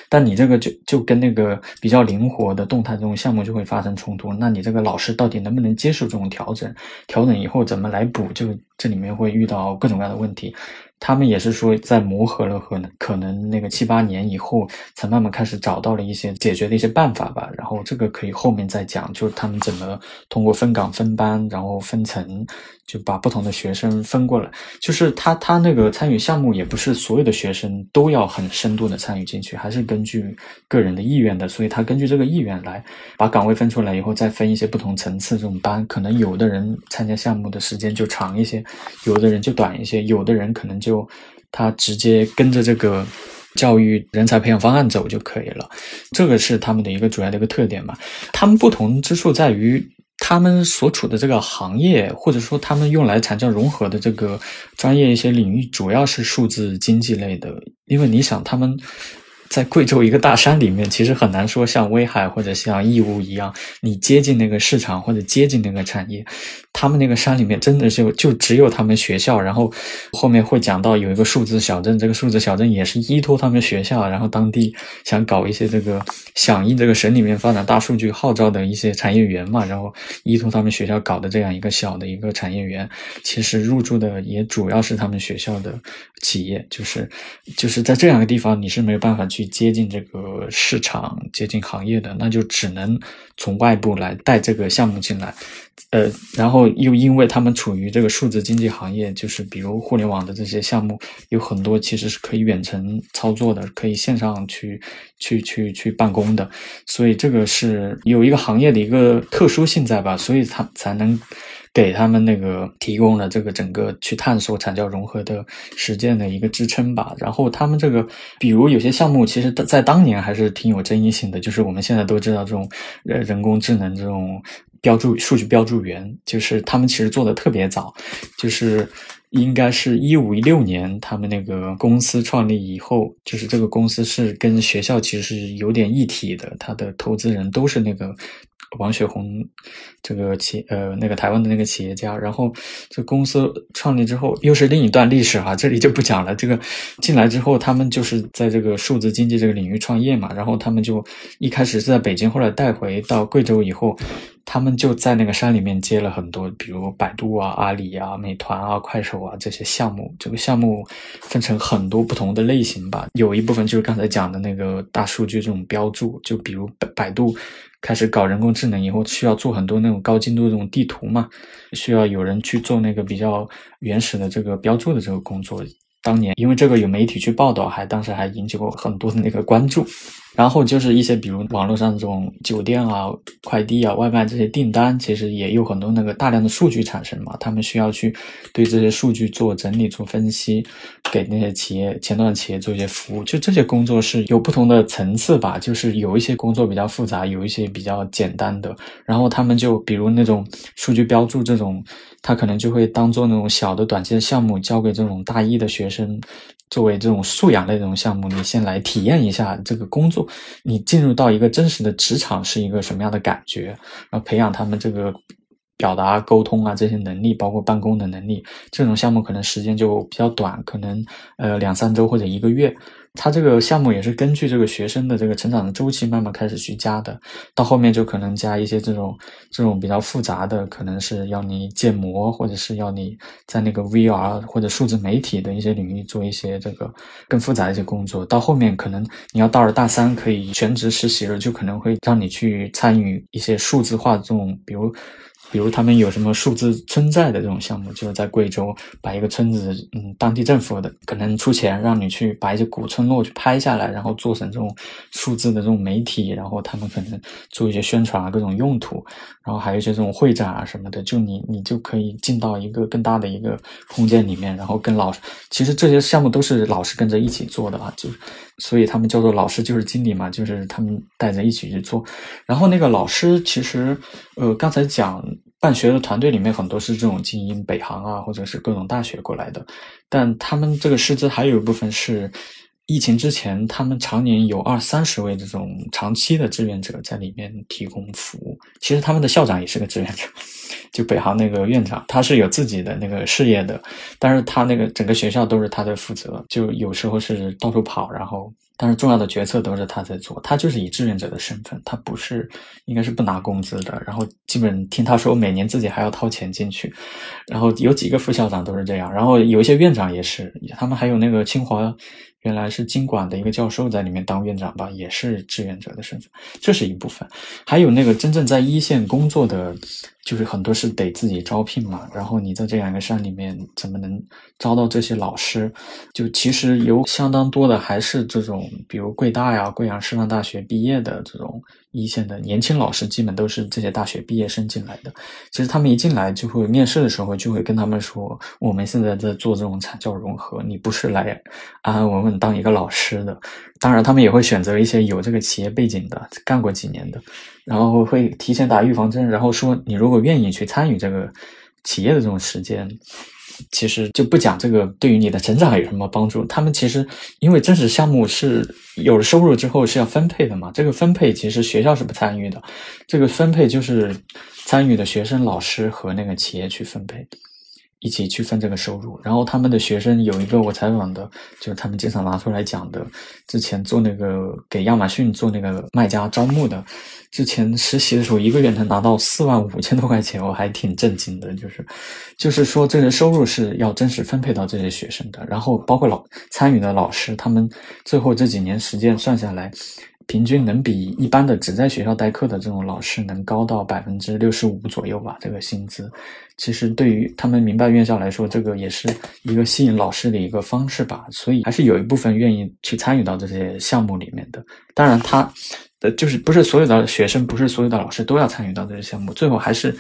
Speaker 2: 但你这个就就跟那个比较灵活的动态这种项目就会发生冲突。那你这个老师到底能不能接受这种调整？调整以后怎么来补？就这里面会遇到各种各样的问题。他们也是说，在磨合了和可能那个七八年以后，才慢慢开始找到了一些解决的一些办法吧。然后这个可以后面再讲，就是他们怎么通过分岗分班，然后分层。就把不同的学生分过来，就是他他那个参与项目也不是所有的学生都要很深度的参与进去，还是根据个人的意愿的，所以他根据这个意愿来把岗位分出来以后，再分一些不同层次这种班，可能有的人参加项目的时间就长一些，有的人就短一些，有的人可能就就他直接跟着这个教育人才培养方案走就可以了，这个是他们的一个主要的一个特点嘛，他们不同之处在于。他们所处的这个行业，或者说他们用来产教融合的这个专业一些领域，主要是数字经济类的。因为你想，他们在贵州一个大山里面，其实很难说像威海或者像义乌一样，你接近那个市场或者接近那个产业。他们那个山里面真的就就只有他们学校，然后后面会讲到有一个数字小镇，这个数字小镇也是依托他们学校，然后当地想搞一些这个响应这个省里面发展大数据号召的一些产业园嘛，然后依托他们学校搞的这样一个小的一个产业园，其实入驻的也主要是他们学校的企业，就是就是在这样一个地方，你是没有办法去接近这个市场、接近行业的，那就只能从外部来带这个项目进来。呃，然后又因为他们处于这个数字经济行业，就是比如互联网的这些项目，有很多其实是可以远程操作的，可以线上去去去去办公的，所以这个是有一个行业的一个特殊性在吧？所以他才能给他们那个提供了这个整个去探索产教融合的实践的一个支撑吧。然后他们这个，比如有些项目，其实在当年还是挺有争议性的，就是我们现在都知道这种呃人工智能这种。标注数据标注员，就是他们其实做的特别早，就是应该是一五一六年，他们那个公司创立以后，就是这个公司是跟学校其实是有点一体的，他的投资人都是那个。王雪红，这个企呃那个台湾的那个企业家，然后这公司创立之后又是另一段历史哈，这里就不讲了。这个进来之后，他们就是在这个数字经济这个领域创业嘛，然后他们就一开始是在北京，后来带回到贵州以后，他们就在那个山里面接了很多，比如百度啊、阿里啊、美团啊、快手啊这些项目。这个项目分成很多不同的类型吧，有一部分就是刚才讲的那个大数据这种标注，就比如百百度。开始搞人工智能以后，需要做很多那种高精度这种地图嘛，需要有人去做那个比较原始的这个标注的这个工作。当年因为这个有媒体去报道，还当时还引起过很多的那个关注。然后就是一些比如网络上这种酒店啊、快递啊、外卖这些订单，其实也有很多那个大量的数据产生嘛，他们需要去对这些数据做整理、做分析，给那些企业前端企业做一些服务。就这些工作是有不同的层次吧，就是有一些工作比较复杂，有一些比较简单的。然后他们就比如那种数据标注这种，他可能就会当做那种小的短期的项目，交给这种大一的学生。作为这种素养类这种项目，你先来体验一下这个工作，你进入到一个真实的职场是一个什么样的感觉，然后培养他们这个表达、沟通啊这些能力，包括办公的能力。这种项目可能时间就比较短，可能呃两三周或者一个月。它这个项目也是根据这个学生的这个成长的周期慢慢开始去加的，到后面就可能加一些这种这种比较复杂的，可能是要你建模，或者是要你在那个 VR 或者数字媒体的一些领域做一些这个更复杂一些工作。到后面可能你要到了大三可以全职实习了，就可能会让你去参与一些数字化的这种，比如。比如他们有什么数字村寨的这种项目，就是在贵州把一个村子，嗯，当地政府的可能出钱让你去把一些古村落去拍下来，然后做成这种数字的这种媒体，然后他们可能做一些宣传啊，各种用途，然后还有一些这种会展啊什么的，就你你就可以进到一个更大的一个空间里面，然后跟老师，其实这些项目都是老师跟着一起做的啊，就所以他们叫做老师就是经理嘛，就是他们带着一起去做，然后那个老师其实，呃，刚才讲。办学的团队里面很多是这种精英，北航啊，或者是各种大学过来的，但他们这个师资还有一部分是疫情之前，他们常年有二三十位这种长期的志愿者在里面提供服务。其实他们的校长也是个志愿者，就北航那个院长，他是有自己的那个事业的，但是他那个整个学校都是他在负责，就有时候是到处跑，然后。但是重要的决策都是他在做，他就是以志愿者的身份，他不是，应该是不拿工资的。然后基本听他说，每年自己还要掏钱进去。然后有几个副校长都是这样，然后有一些院长也是，他们还有那个清华。原来是经管的一个教授在里面当院长吧，也是志愿者的身份，这是一部分。还有那个真正在一线工作的，就是很多是得自己招聘嘛。然后你在这两个山里面，怎么能招到这些老师？就其实有相当多的还是这种，比如贵大呀、贵阳师范大学毕业的这种。一线的年轻老师基本都是这些大学毕业生进来的。其实他们一进来就会面试的时候就会跟他们说：“我们现在在做这种产教融合，你不是来安安稳稳当一个老师的。”当然，他们也会选择一些有这个企业背景的、干过几年的，然后会提前打预防针，然后说：“你如果愿意去参与这个企业的这种实践。其实就不讲这个对于你的成长有什么帮助。他们其实因为真实项目是有了收入之后是要分配的嘛，这个分配其实学校是不参与的，这个分配就是参与的学生、老师和那个企业去分配。一起去分这个收入，然后他们的学生有一个我采访的，就是他们经常拿出来讲的，之前做那个给亚马逊做那个卖家招募的，之前实习的时候一个月能拿到四万五千多块钱，我还挺震惊的，就是，就是说这个收入是要真实分配到这些学生的，然后包括老参与的老师，他们最后这几年时间算下来。平均能比一般的只在学校代课的这种老师能高到百分之六十五左右吧？这个薪资，其实对于他们民办院校来说，这个也是一个吸引老师的一个方式吧。所以还是有一部分愿意去参与到这些项目里面的。当然，他。的，就是不是所有的学生，不是所有的老师都要参与到这些项目，最后还是，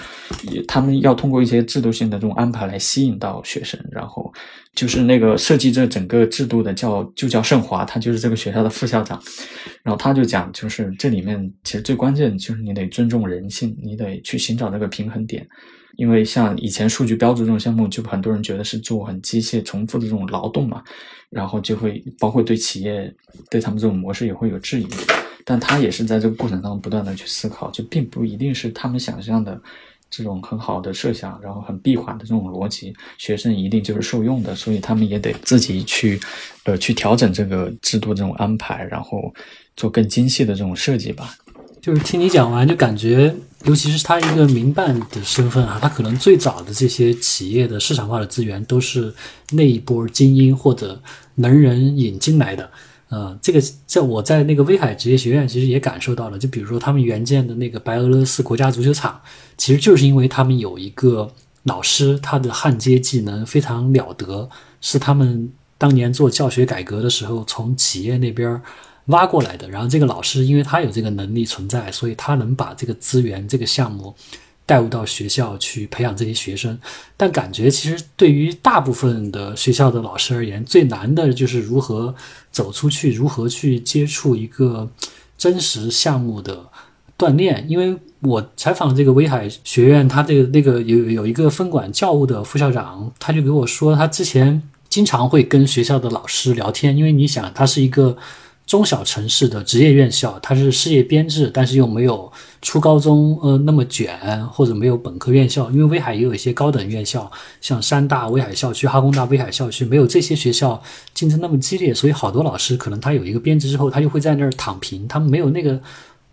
Speaker 2: 他们要通过一些制度性的这种安排来吸引到学生，然后就是那个设计这整个制度的叫就叫盛华，他就是这个学校的副校长，然后他就讲，就是这里面其实最关键就是你得尊重人性，你得去寻找那个平衡点。因为像以前数据标注这种项目，就很多人觉得是做很机械、重复的这种劳动嘛，然后就会包括对企业对他们这种模式也会有质疑。但他也是在这个过程当中不断的去思考，就并不一定是他们想象的这种很好的设想，然后很闭环的这种逻辑，学生一定就是受用的，所以他们也得自己去呃去调整这个制度这种安排，然后做更精细的这种设计吧。
Speaker 3: 就是听你讲完，就感觉，尤其是他一个民办的身份啊，他可能最早的这些企业的市场化的资源都是那一波精英或者能人引进来的。呃，这个在我在那个威海职业学院其实也感受到了，就比如说他们原建的那个白俄罗斯国家足球场，其实就是因为他们有一个老师，他的焊接技能非常了得，是他们当年做教学改革的时候从企业那边。挖过来的，然后这个老师因为他有这个能力存在，所以他能把这个资源、这个项目带入到学校去培养这些学生。但感觉其实对于大部分的学校的老师而言，最难的就是如何走出去，如何去接触一个真实项目的锻炼。因为我采访这个威海学院，他这个那个有有一个分管教务的副校长，他就给我说，他之前经常会跟学校的老师聊天，因为你想，他是一个。中小城市的职业院校，它是事业编制，但是又没有初高中呃那么卷，或者没有本科院校。因为威海也有一些高等院校，像山大威海校区、哈工大威海校区，没有这些学校竞争那么激烈，所以好多老师可能他有一个编制之后，他就会在那儿躺平，他们没有那个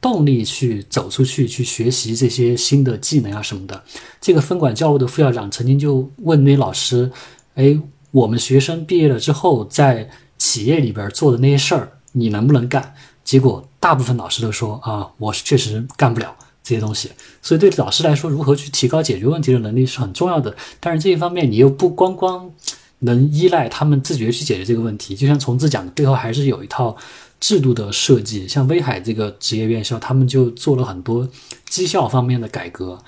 Speaker 3: 动力去走出去去学习这些新的技能啊什么的。这个分管教务的副校长曾经就问那老师：“哎，我们学生毕业了之后，在企业里边做的那些事儿。”你能不能干？结果大部分老师都说啊，我确实干不了这些东西。所以对老师来说，如何去提高解决问题的能力是很重要的。但是这一方面，你又不光光能依赖他们自觉去解决这个问题。就像虫子讲的，背后还是有一套制度的设计。像威海这个职业院校，他们就做了很多绩效方面的改革。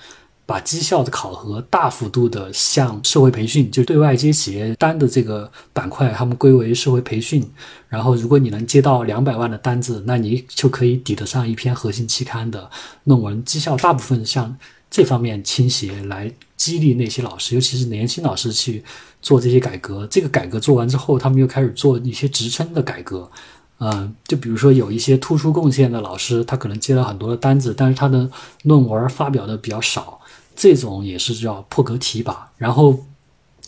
Speaker 3: 把绩效的考核大幅度的向社会培训，就对外接企业单的这个板块，他们归为社会培训。然后，如果你能接到两百万的单子，那你就可以抵得上一篇核心期刊的论文。绩效大部分向这方面倾斜，来激励那些老师，尤其是年轻老师去做这些改革。这个改革做完之后，他们又开始做一些职称的改革。嗯，就比如说有一些突出贡献的老师，他可能接了很多的单子，但是他的论文发表的比较少。这种也是叫破格提拔，然后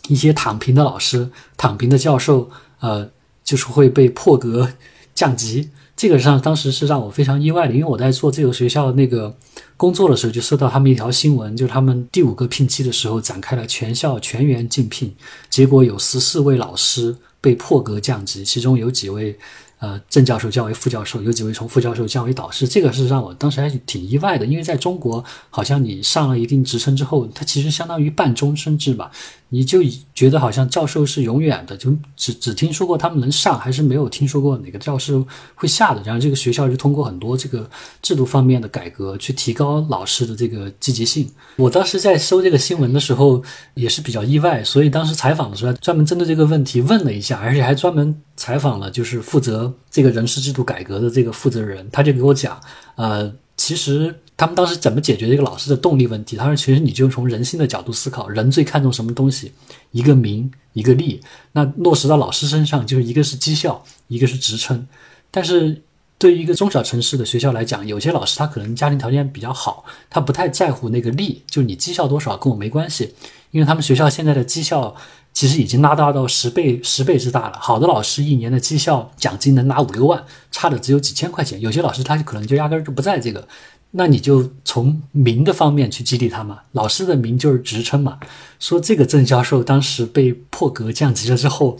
Speaker 3: 一些躺平的老师、躺平的教授，呃，就是会被破格降级。这个上当时是让我非常意外的，因为我在做这个学校那个工作的时候，就收到他们一条新闻，就他们第五个聘期的时候展开了全校全员竞聘，结果有十四位老师被破格降级，其中有几位。呃，正教授降为副教授，有几位从副教授降为导师，这个是让我当时还挺意外的，因为在中国，好像你上了一定职称之后，它其实相当于半终身制吧。你就觉得好像教授是永远的，就只只听说过他们能上，还是没有听说过哪个教授会下的。然后这个学校就通过很多这个制度方面的改革，去提高老师的这个积极性。我当时在收这个新闻的时候也是比较意外，所以当时采访的时候专门针对这个问题问了一下，而且还专门采访了就是负责这个人事制度改革的这个负责人，他就给我讲，呃。其实他们当时怎么解决这个老师的动力问题？他说，其实你就从人性的角度思考，人最看重什么东西？一个名，一个利。那落实到老师身上，就是一个是绩效，一个是职称。但是对于一个中小城市的学校来讲，有些老师他可能家庭条件比较好，他不太在乎那个利，就你绩效多少跟我没关系，因为他们学校现在的绩效。其实已经拉大到十倍、十倍之大了。好的老师一年的绩效奖金能拿五六万，差的只有几千块钱。有些老师他可能就压根儿就不在这个，那你就从名的方面去激励他嘛。老师的名就是职称嘛。说这个郑教授当时被破格降级了之后，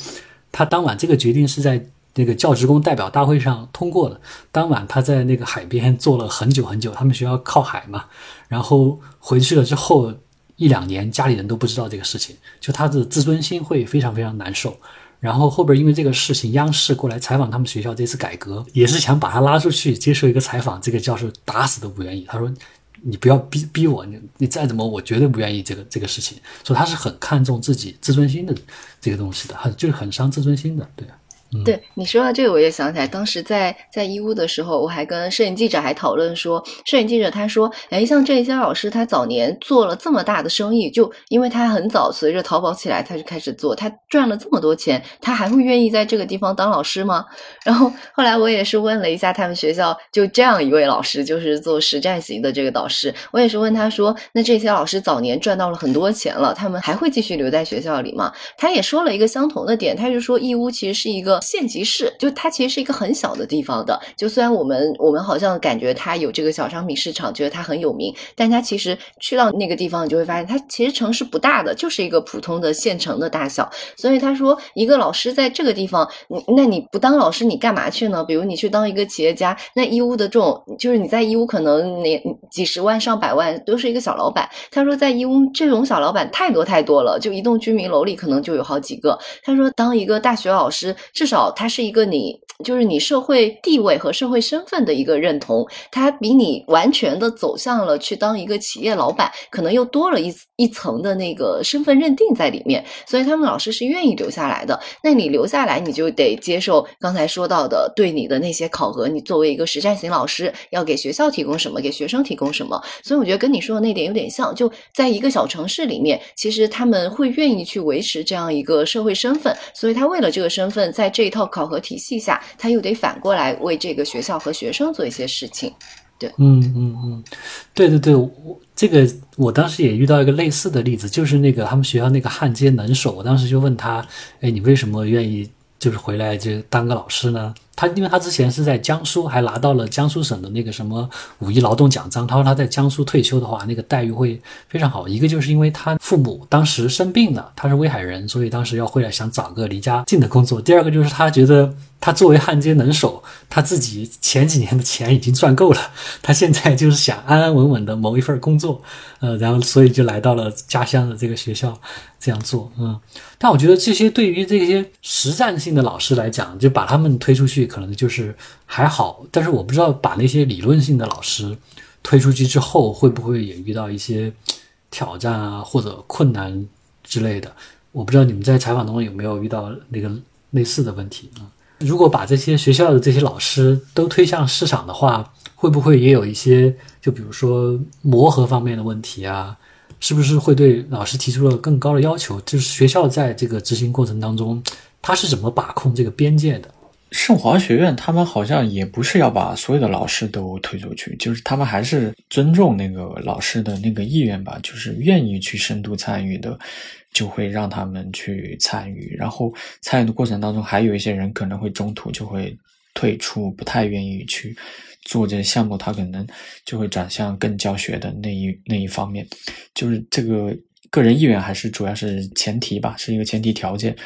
Speaker 3: 他当晚这个决定是在那个教职工代表大会上通过的。当晚他在那个海边坐了很久很久，他们学校靠海嘛。然后回去了之后。一两年，家里人都不知道这个事情，就他的自尊心会非常非常难受。然后后边因为这个事情，央视过来采访他们学校这次改革，也是想把他拉出去接受一个采访。这个教授打死都不愿意，他说：“你不要逼逼我，你你再怎么，我绝对不愿意这个这个事情。”说他是很看重自己自尊心的这个东西的，很就是很伤自尊心的，对。
Speaker 1: 对你说到这个，我也想起来，当时在在义乌的时候，我还跟摄影记者还讨论说，摄影记者他说，哎，像这些老师，他早年做了这么大的生意，就因为他很早随着淘宝起来，他就开始做，他赚了这么多钱，他还会愿意在这个地方当老师吗？然后后来我也是问了一下他们学校，就这样一位老师，就是做实战型的这个导师，我也是问他说，那这些老师早年赚到了很多钱了，他们还会继续留在学校里吗？他也说了一个相同的点，他就说义乌其实是一个。县级市就它其实是一个很小的地方的，就虽然我们我们好像感觉它有这个小商品市场，觉得它很有名，但它其实去到那个地方，你就会发现它其实城市不大的，就是一个普通的县城的大小。所以他说，一个老师在这个地方，你那你不当老师，你干嘛去呢？比如你去当一个企业家，那义乌的这种，就是你在义乌可能年几十万上百万都是一个小老板。他说，在义乌这种小老板太多太多了，就一栋居民楼里可能就有好几个。他说，当一个大学老师，至少。少，它是一个你。就是你社会地位和社会身份的一个认同，它比你完全的走向了去当一个企业老板，可能又多了一一层的那个身份认定在里面。所以他们老师是愿意留下来的。那你留下来，你就得接受刚才说到的对你的那些考核。你作为一个实战型老师，要给学校提供什么，给学生提供什么。所以我觉得跟你说的那点有点像，就在一个小城市里面，其实他们会愿意去维持这样一个社会身份。所以他为了这个身份，在这一套考核体系下。他又得反过来为这个学校和学生做一些事情，对，
Speaker 3: 嗯嗯嗯，对对对，我这个我当时也遇到一个类似的例子，就是那个他们学校那个焊接能手，我当时就问他，哎，你为什么愿意就是回来就当个老师呢？他因为他之前是在江苏，还拿到了江苏省的那个什么五一劳动奖章。他说他在江苏退休的话，那个待遇会非常好。一个就是因为他父母当时生病了，他是威海人，所以当时要回来想找个离家近的工作。第二个就是他觉得。他作为焊接能手，他自己前几年的钱已经赚够了，他现在就是想安安稳稳的谋一份工作，呃，然后所以就来到了家乡的这个学校这样做，嗯。但我觉得这些对于这些实战性的老师来讲，就把他们推出去可能就是还好，但是我不知道把那些理论性的老师推出去之后，会不会也遇到一些挑战啊或者困难之类的？我不知道你们在采访当中有没有遇到那个类似的问题啊？如果把这些学校的这些老师都推向市场的话，会不会也有一些，就比如说磨合方面的问题啊？是不是会对老师提出了更高的要求？就是学校在这个执行过程当中，他是怎么把控这个边界的？
Speaker 2: 圣华学院他们好像也不是要把所有的老师都推出去，就是他们还是尊重那个老师的那个意愿吧，就是愿意去深度参与的。就会让他们去参与，然后参与的过程当中，还有一些人可能会中途就会退出，不太愿意去做这个项目，他可能就会转向更教学的那一那一方面，就是这个。个人意愿还是主要是前提吧，是一个前提条件。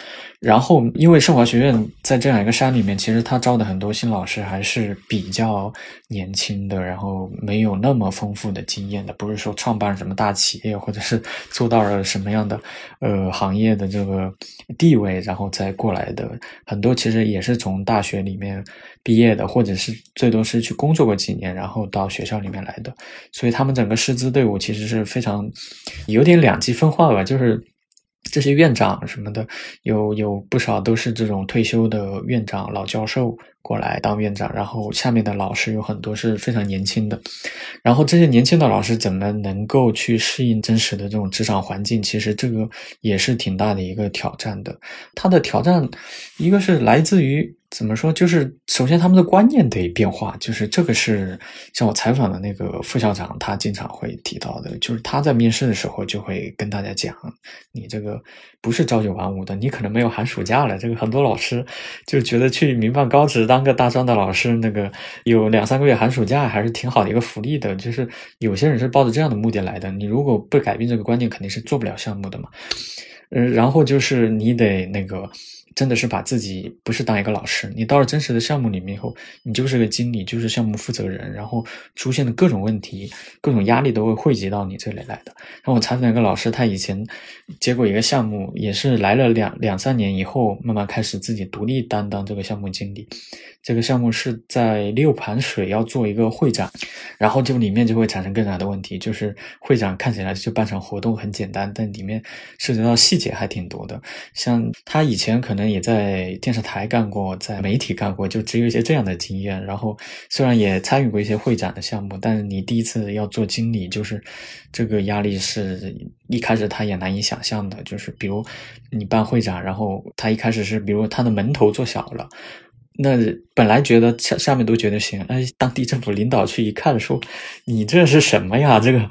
Speaker 2: 然后，因为盛华学院在这样一个山里面，其实他招的很多新老师还是比较年轻的，然后没有那么丰富的经验的，不是说创办什么大企业，或者是 做到了什么样的呃行业的这个地位，然后再过来的。很多其实也是从大学里面毕业的，或者是最多是去工作过几年，然后到学校里面来的。所以他们整个师资队伍其实是非常有点两极。分化吧，就是这些院长什么的，有有不少都是这种退休的院长、老教授过来当院长，然后下面的老师有很多是非常年轻的，然后这些年轻的老师怎么能够去适应真实的这种职场环境？其实这个也是挺大的一个挑战的。他的挑战，一个是来自于。怎么说？就是首先他们的观念得变化，就是这个是像我采访的那个副校长，他经常会提到的，就是他在面试的时候就会跟大家讲，你这个不是朝九晚五的，你可能没有寒暑假了。这个很多老师就觉得去民办高职当个大专的老师，那个有两三个月寒暑假还是挺好的一个福利的。就是有些人是抱着这样的目的来的，你如果不改变这个观念，肯定是做不了项目的嘛。嗯，然后就是你得那个。真的是把自己不是当一个老师，你到了真实的项目里面以后，你就是个经理，就是项目负责人，然后出现的各种问题、各种压力都会汇集到你这里来的。然后我采访一个老师，他以前接过一个项目，也是来了两两三年以后，慢慢开始自己独立担当这个项目经理。这个项目是在六盘水要做一个会展，然后就里面就会产生更大的问题，就是会展看起来就办场活动很简单，但里面涉及到细节还挺多的。像他以前可能也在电视台干过，在媒体干过，就只有一些这样的经验。然后虽然也参与过一些会展的项目，但是你第一次要做经理，就是这个压力是一开始他也难以想象的。就是比如你办会展，然后他一开始是比如他的门头做小了。那本来觉得下下面都觉得行，哎，当地政府领导去一看，说你这是什么呀？这个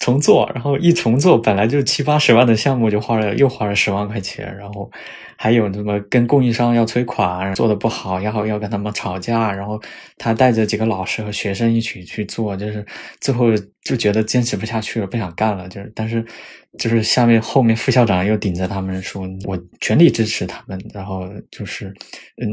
Speaker 2: 重做，然后一重做，本来就七八十万的项目，就花了又花了十万块钱，然后还有什么跟供应商要催款，做的不好，然后要跟他们吵架，然后他带着几个老师和学生一起去做，就是最后就觉得坚持不下去了，不想干了，就是但是。就是下面后面副校长又顶着他们说，我全力支持他们。然后就是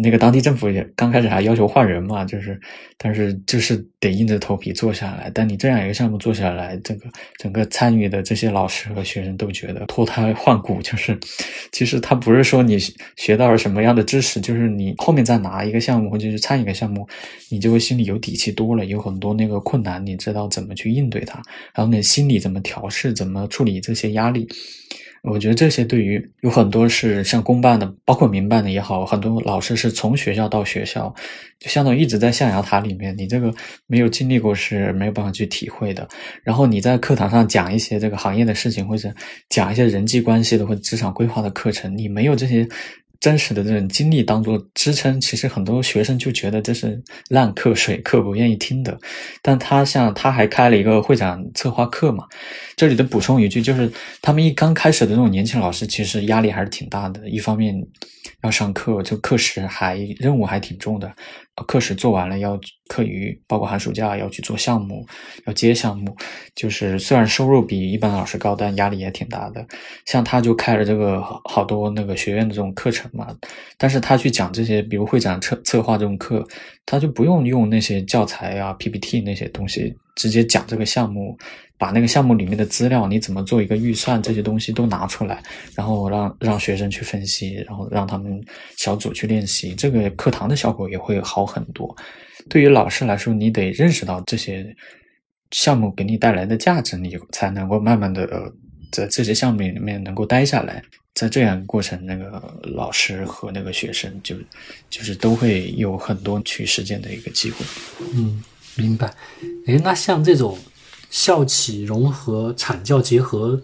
Speaker 2: 那个当地政府也刚开始还要求换人嘛，就是但是就是得硬着头皮做下来。但你这样一个项目做下来，这个整个参与的这些老师和学生都觉得脱胎换骨。就是其实他不是说你你学到了什么样的知识，就是你后面再拿一个项目或者是参与一个项目，你就会心里有底气多了。有很多那个困难，你知道怎么去应对它，然后你心里怎么调试，怎么处理这些。压力，我觉得这些对于有很多是像公办的，包括民办的也好，很多老师是从学校到学校，就相当于一直在象牙塔里面。你这个没有经历过是没有办法去体会的。然后你在课堂上讲一些这个行业的事情，或者讲一些人际关系的或者职场规划的课程，你没有这些。真实的这种经历当做支撑，其实很多学生就觉得这是烂课、水课，不愿意听的。但他像他还开了一个会展策划课嘛，这里的补充一句就是，他们一刚开始的那种年轻老师，其实压力还是挺大的。一方面要上课，就课时还任务还挺重的。课时做完了，要课余，包括寒暑假要去做项目，要接项目。就是虽然收入比一般老师高，但压力也挺大的。像他就开了这个好多那个学院的这种课程嘛，但是他去讲这些，比如会展策策划这种课，他就不用用那些教材啊、PPT 那些东西，直接讲这个项目。把那个项目里面的资料，你怎么做一个预算，这些东西都拿出来，然后让让学生去分析，然后让他们小组去练习，这个课堂的效果也会好很多。对于老师来说，你得认识到这些项目给你带来的价值，你才能够慢慢的在这些项目里面能够待下来。在这样过程，那个老师和那个学生就就是都会有很多去实践的一个机会。
Speaker 3: 嗯，明白。诶，那像这种。校企融合、产教结合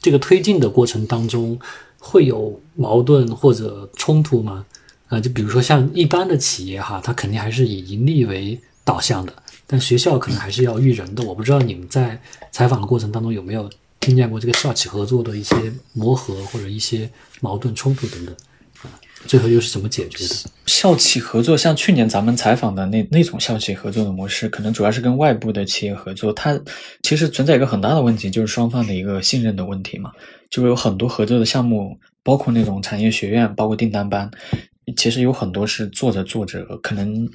Speaker 3: 这个推进的过程当中，会有矛盾或者冲突吗？啊，就比如说像一般的企业哈，它肯定还是以盈利为导向的，但学校可能还是要育人的。我不知道你们在采访的过程当中有没有听见过这个校企合作的一些磨合或者一些矛盾冲突等等。最后又是怎么解决的？
Speaker 2: 校企合作，像去年咱们采访的那那种校企合作的模式，可能主要是跟外部的企业合作。它其实存在一个很大的问题，就是双方的一个信任的问题嘛。就有很多合作的项目，包括那种产业学院，包括订单班，其实有很多是做着做着，可能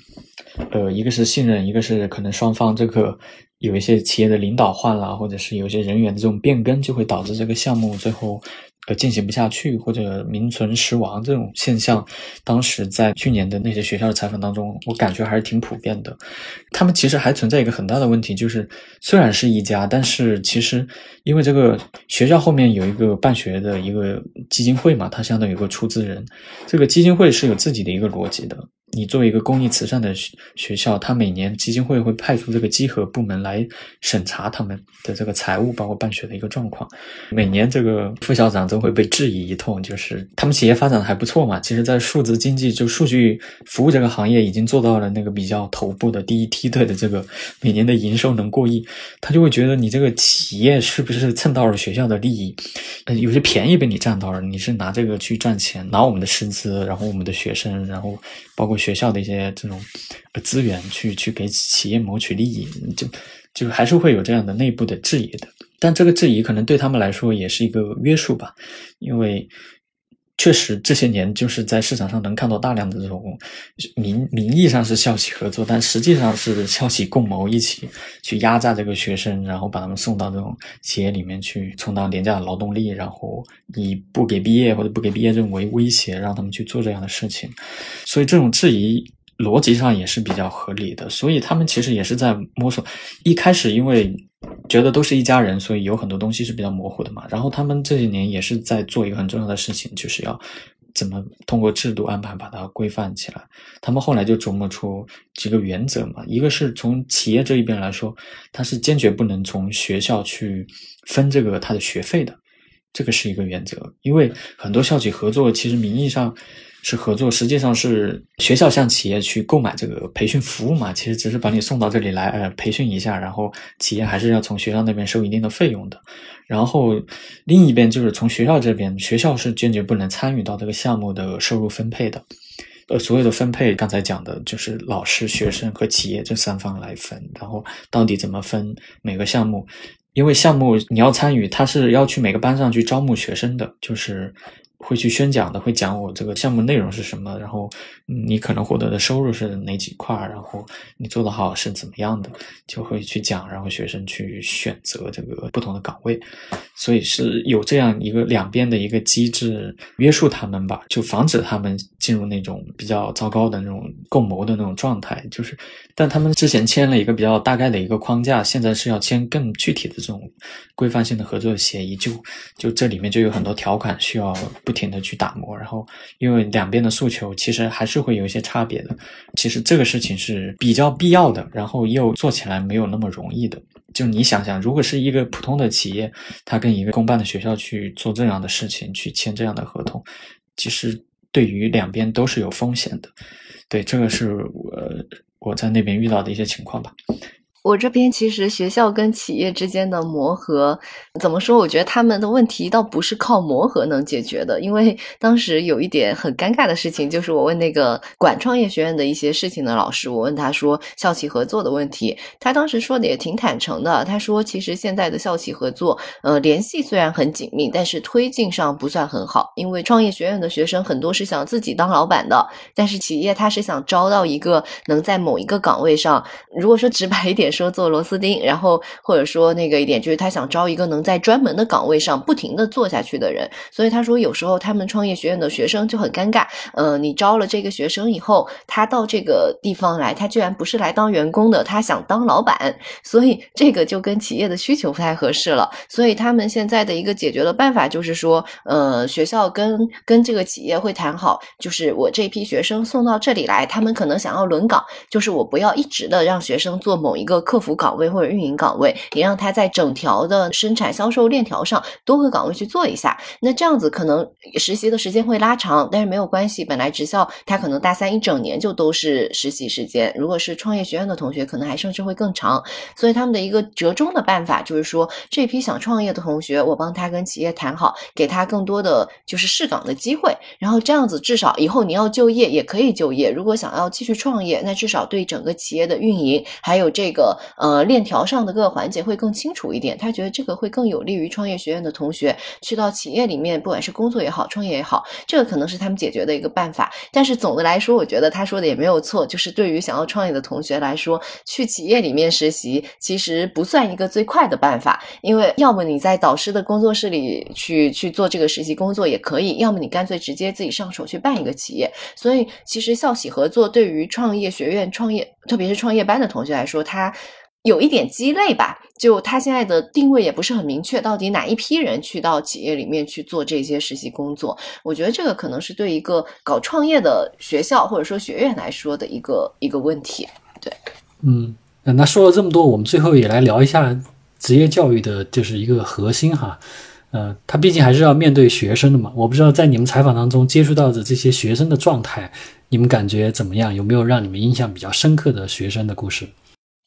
Speaker 2: 呃，一个是信任，一个是可能双方这个有一些企业的领导换了，或者是有些人员的这种变更，就会导致这个项目最后。呃进行不下去或者名存实亡这种现象，当时在去年的那些学校的采访当中，我感觉还是挺普遍的。他们其实还存在一个很大的问题，就是虽然是一家，但是其实因为这个学校后面有一个办学的一个基金会嘛，它相当于有个出资人，这个基金会是有自己的一个逻辑的。你作为一个公益慈善的学学校，他每年基金会会派出这个稽核部门来审查他们的这个财务，包括办学的一个状况。每年这个副校长都会被质疑一通，就是他们企业发展的还不错嘛，其实在数字经济就数据服务这个行业已经做到了那个比较头部的第一梯队的这个每年的营收能过亿，他就会觉得你这个企业是不是蹭到了学校的利益？呃，有些便宜被你占到了，你是拿这个去赚钱，拿我们的师资，然后我们的学生，然后包括。学校的一些这种资源去去给企业谋取利益，就就还是会有这样的内部的质疑的。但这个质疑可能对他们来说也是一个约束吧，因为。确实，这些年就是在市场上能看到大量的这种名名义上是校企合作，但实际上是校企共谋，一起去压榨这个学生，然后把他们送到这种企业里面去充当廉价劳动力，然后以不给毕业或者不给毕业证为威胁，让他们去做这样的事情。所以这种质疑逻辑上也是比较合理的。所以他们其实也是在摸索。一开始因为。觉得都是一家人，所以有很多东西是比较模糊的嘛。然后他们这几年也是在做一个很重要的事情，就是要怎么通过制度安排把它规范起来。他们后来就琢磨出几个原则嘛，一个是从企业这一边来说，他是坚决不能从学校去分这个他的学费的，这个是一个原则。因为很多校企合作，其实名义上。是合作，实际上是学校向企业去购买这个培训服务嘛？其实只是把你送到这里来，呃，培训一下，然后企业还是要从学校那边收一定的费用的。然后另一边就是从学校这边，学校是坚决不能参与到这个项目的收入分配的。呃，所有的分配，刚才讲的就是老师、学生和企业这三方来分。然后到底怎么分每个项目？因为项目你要参与，他是要去每个班上去招募学生的，就是。会去宣讲的，会讲我这个项目内容是什么，然后你可能获得的收入是哪几块，然后你做得好是怎么样的，就会去讲，然后学生去选择这个不同的岗位，所以是有这样一个两边的一个机制约束他们吧，就防止他们进入那种比较糟糕的那种共谋的那种状态。就是，但他们之前签了一个比较大概的一个框架，现在是要签更具体的这种规范性的合作协议，就就这里面就有很多条款需要。不停的去打磨，然后因为两边的诉求其实还是会有一些差别的。其实这个事情是比较必要的，然后又做起来没有那么容易的。就你想想，如果是一个普通的企业，他跟一个公办的学校去做这样的事情，去签这样的合同，其实对于两边都是有风险的。对，这个是我我在那边遇到的一些情况吧。
Speaker 1: 我这边其实学校跟企业之间的磨合，怎么说？我觉得他们的问题倒不是靠磨合能解决的。因为当时有一点很尴尬的事情，就是我问那个管创业学院的一些事情的老师，我问他说校企合作的问题，他当时说的也挺坦诚的。他说，其实现在的校企合作，呃，联系虽然很紧密，但是推进上不算很好。因为创业学院的学生很多是想自己当老板的，但是企业他是想招到一个能在某一个岗位上，如果说直白一点。说做螺丝钉，然后或者说那个一点，就是他想招一个能在专门的岗位上不停的做下去的人。所以他说，有时候他们创业学院的学生就很尴尬。呃，你招了这个学生以后，他到这个地方来，他居然不是来当员工的，他想当老板。所以这个就跟企业的需求不太合适了。所以他们现在的一个解决的办法就是说，呃，学校跟跟这个企业会谈好，就是我这批学生送到这里来，他们可能想要轮岗，就是我不要一直的让学生做某一个。客服岗位或者运营岗位，也让他在整条的生产销售链条上多个岗位去做一下。那这样子可能实习的时间会拉长，但是没有关系。本来职校他可能大三一整年就都是实习时间，如果是创业学院的同学，可能还甚至会更长。所以他们的一个折中的办法就是说，这批想创业的同学，我帮他跟企业谈好，给他更多的就是试岗的机会。然后这样子至少以后你要就业也可以就业。如果想要继续创业，那至少对整个企业的运营还有这个。呃链条上的各个环节会更清楚一点。他觉得这个会更有利于创业学院的同学去到企业里面，不管是工作也好，创业也好，这个可能是他们解决的一个办法。但是总的来说，我觉得他说的也没有错，就是对于想要创业的同学来说，去企业里面实习其实不算一个最快的办法，因为要么你在导师的工作室里去去做这个实习工作也可以，要么你干脆直接自己上手去办一个企业。所以其实校企合作对于创业学院创业，特别是创业班的同学来说，他有一点鸡肋吧。就他现在的定位也不是很明确，到底哪一批人去到企业里面去做这些实习工作？我觉得这个可能是对一个搞创业的学校或者说学院来说的一个一个问题。对，
Speaker 3: 嗯，那说了这么多，我们最后也来聊一下职业教育的，就是一个核心哈。呃，他毕竟还是要面对学生的嘛。我不知道在你们采访当中接触到的这些学生的状态，你们感觉怎么样？有没有让你们印象比较深刻的学生的故事？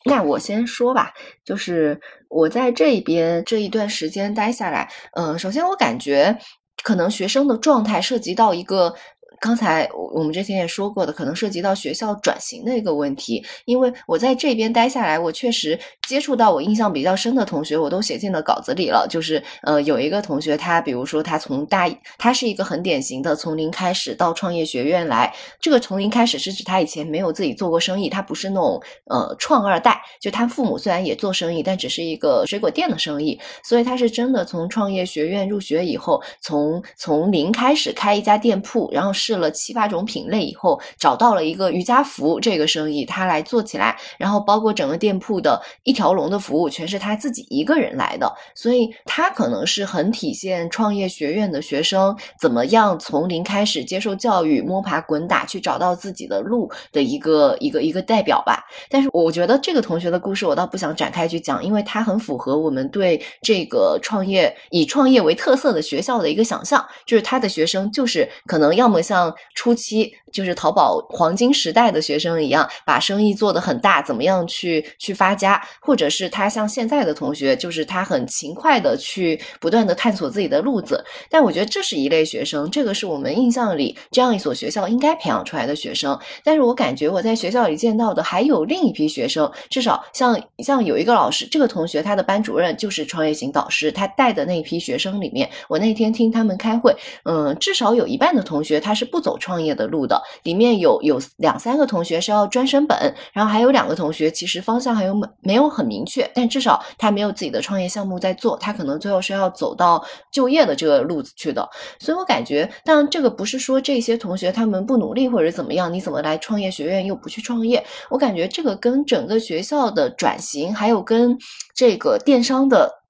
Speaker 1: 那我先说吧，就是我在这边这一段时间待下来，嗯，首先我感觉可能学生的状态涉及到一个。刚才我们之前也说过的，可能涉及到学校转型的一个问题。因为我在这边待下来，我确实接触到我印象比较深的同学，我都写进了稿子里了。就是呃，有一个同学，他比如说他从大，他是一个很典型的从零开始到创业学院来。这个从零开始是指他以前没有自己做过生意，他不是那种呃创二代，就他父母虽然也做生意，但只是一个水果店的生意。所以他是真的从创业学院入学以后，从从零开始开一家店铺，然后是。试了七八种品类以后，找到了一个瑜伽服这个生意，他来做起来，然后包括整个店铺的一条龙的服务，全是他自己一个人来的，所以他可能是很体现创业学院的学生怎么样从零开始接受教育，摸爬滚打去找到自己的路的一个一个一个代表吧。但是我觉得这个同学的故事，我倒不想展开去讲，因为他很符合我们对这个创业以创业为特色的学校的一个想象，就是他的学生就是可能要么像。像初期就是淘宝黄金时代的学生一样，把生意做得很大，怎么样去去发家？或者是他像现在的同学，就是他很勤快的去不断的探索自己的路子。但我觉得这是一类学生，这个是我们印象里这样一所学校应该培养出来的学生。但是我感觉我在学校里见到的还有另一批学生，至少像像有一个老师，这个同学他的班主任就是创业型导师，他带的那一批学生里面，我那天听他们开会，嗯，至少有一半的同学他是。不走创业的路的，里面有有两三个同学是要专升本，然后还有两个同学其实方向还有没没有很明确，但至少他没有自己的创业项目在做，他可能最后是要走到就业的这个路子去的。所以我感觉，当然这个不是说这些同学他们不努力或者怎么样，你怎么来创业学院又不去创业？我感觉这个跟整个学校的转型，还有跟这个电商的。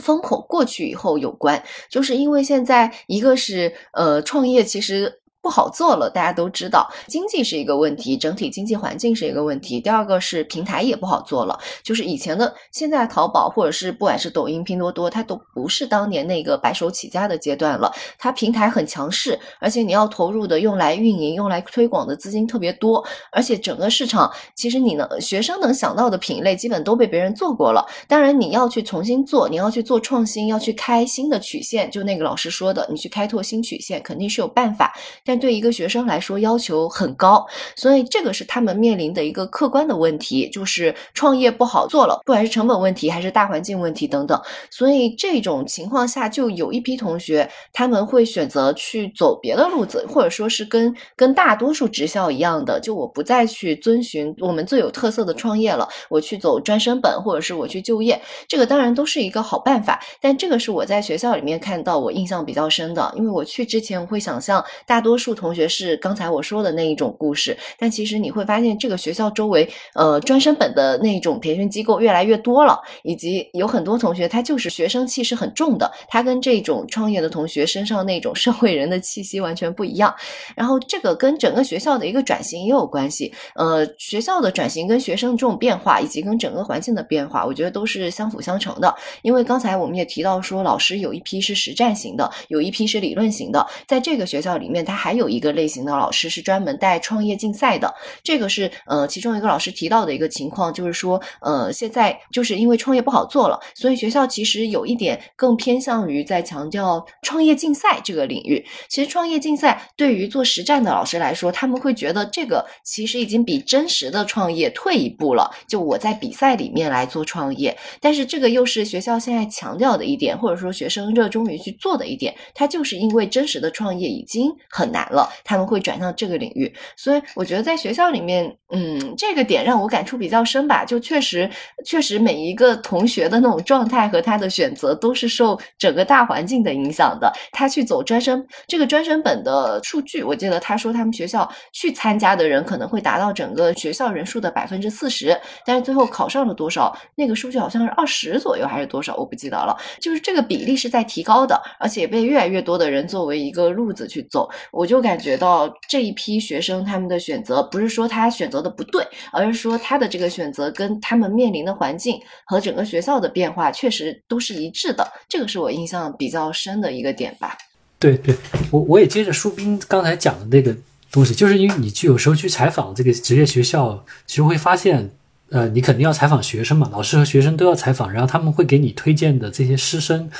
Speaker 1: 风口过去以后有关，就是因为现在一个是呃创业其实。不好做了，大家都知道，经济是一个问题，整体经济环境是一个问题。第二个是平台也不好做了，就是以前的现在淘宝或者是不管是抖音、拼多多，它都不是当年那个白手起家的阶段了。它平台很强势，而且你要投入的用来运营、用来推广的资金特别多，而且整个市场其实你能学生能想到的品类基本都被别人做过了。当然你要去重新做，你要去做创新，要去开新的曲线，就那个老师说的，你去开拓新曲线肯定是有办法，但。对一个学生来说要求很高，所以这个是他们面临的一个客观的问题，就是创业不好做了，不管是成本问题还是大环境问题等等。所以这种情况下，就有一批同学他们会选择去走别的路子，或者说是跟跟大多数职校一样的，就我不再去遵循我们最有特色的创业了，我去走专升本，或者是我去就业。这个当然都是一个好办法，但这个是我在学校里面看到我印象比较深的，因为我去之前我会想象大多数。同学是刚才我说的那一种故事，但其实你会发现，这个学校周围，呃，专升本的那种培训机构越来越多了，以及有很多同学他就是学生气是很重的，他跟这种创业的同学身上那种社会人的气息完全不一样。然后这个跟整个学校的一个转型也有关系，呃，学校的转型跟学生这种变化，以及跟整个环境的变化，我觉得都是相辅相成的。因为刚才我们也提到说，老师有一批是实战型的，有一批是理论型的，在这个学校里面，他还还有一个类型的老师是专门带创业竞赛的。这个是呃，其中一个老师提到的一个情况，就是说，呃，现在就是因为创业不好做了，所以学校其实有一点更偏向于在强调创业竞赛这个领域。其实创业竞赛对于做实战的老师来说，他们会觉得这个其实已经比真实的创业退一步了。就我在比赛里面来做创业，但是这个又是学校现在强调的一点，或者说学生热衷于去做的一点，它就是因为真实的创业已经很难难了，他们会转向这个领域。所以我觉得在学校里面，嗯，这个点让我感触比较深吧。就确实，确实每一个同学的那种状态和他的选择都是受整个大环境的影响的。他去走专升，这个专升本的数据，我记得他说他们学校去参加的人可能会达到整个学校人数的百分之四十，但是最后考上了多少？那个数据好像是二十左右还是多少？我不记得了。就是这个比例是在提高的，而且被越来越多的人作为一个路子去走。我就感觉到这一批学生他们的选择不是说他选择的不对，而是说他的这个选择跟他们面临的环境和整个学校的变化确实都是一致的。这个是我印象比较深的一个点吧。
Speaker 3: 对对，我我也接着舒斌刚才讲的那个东西，就是因为你去有时候去采访这个职业学校，其实会发现，呃，你肯定要采访学生嘛，老师和学生都要采访，然后他们会给你推荐的这些师生，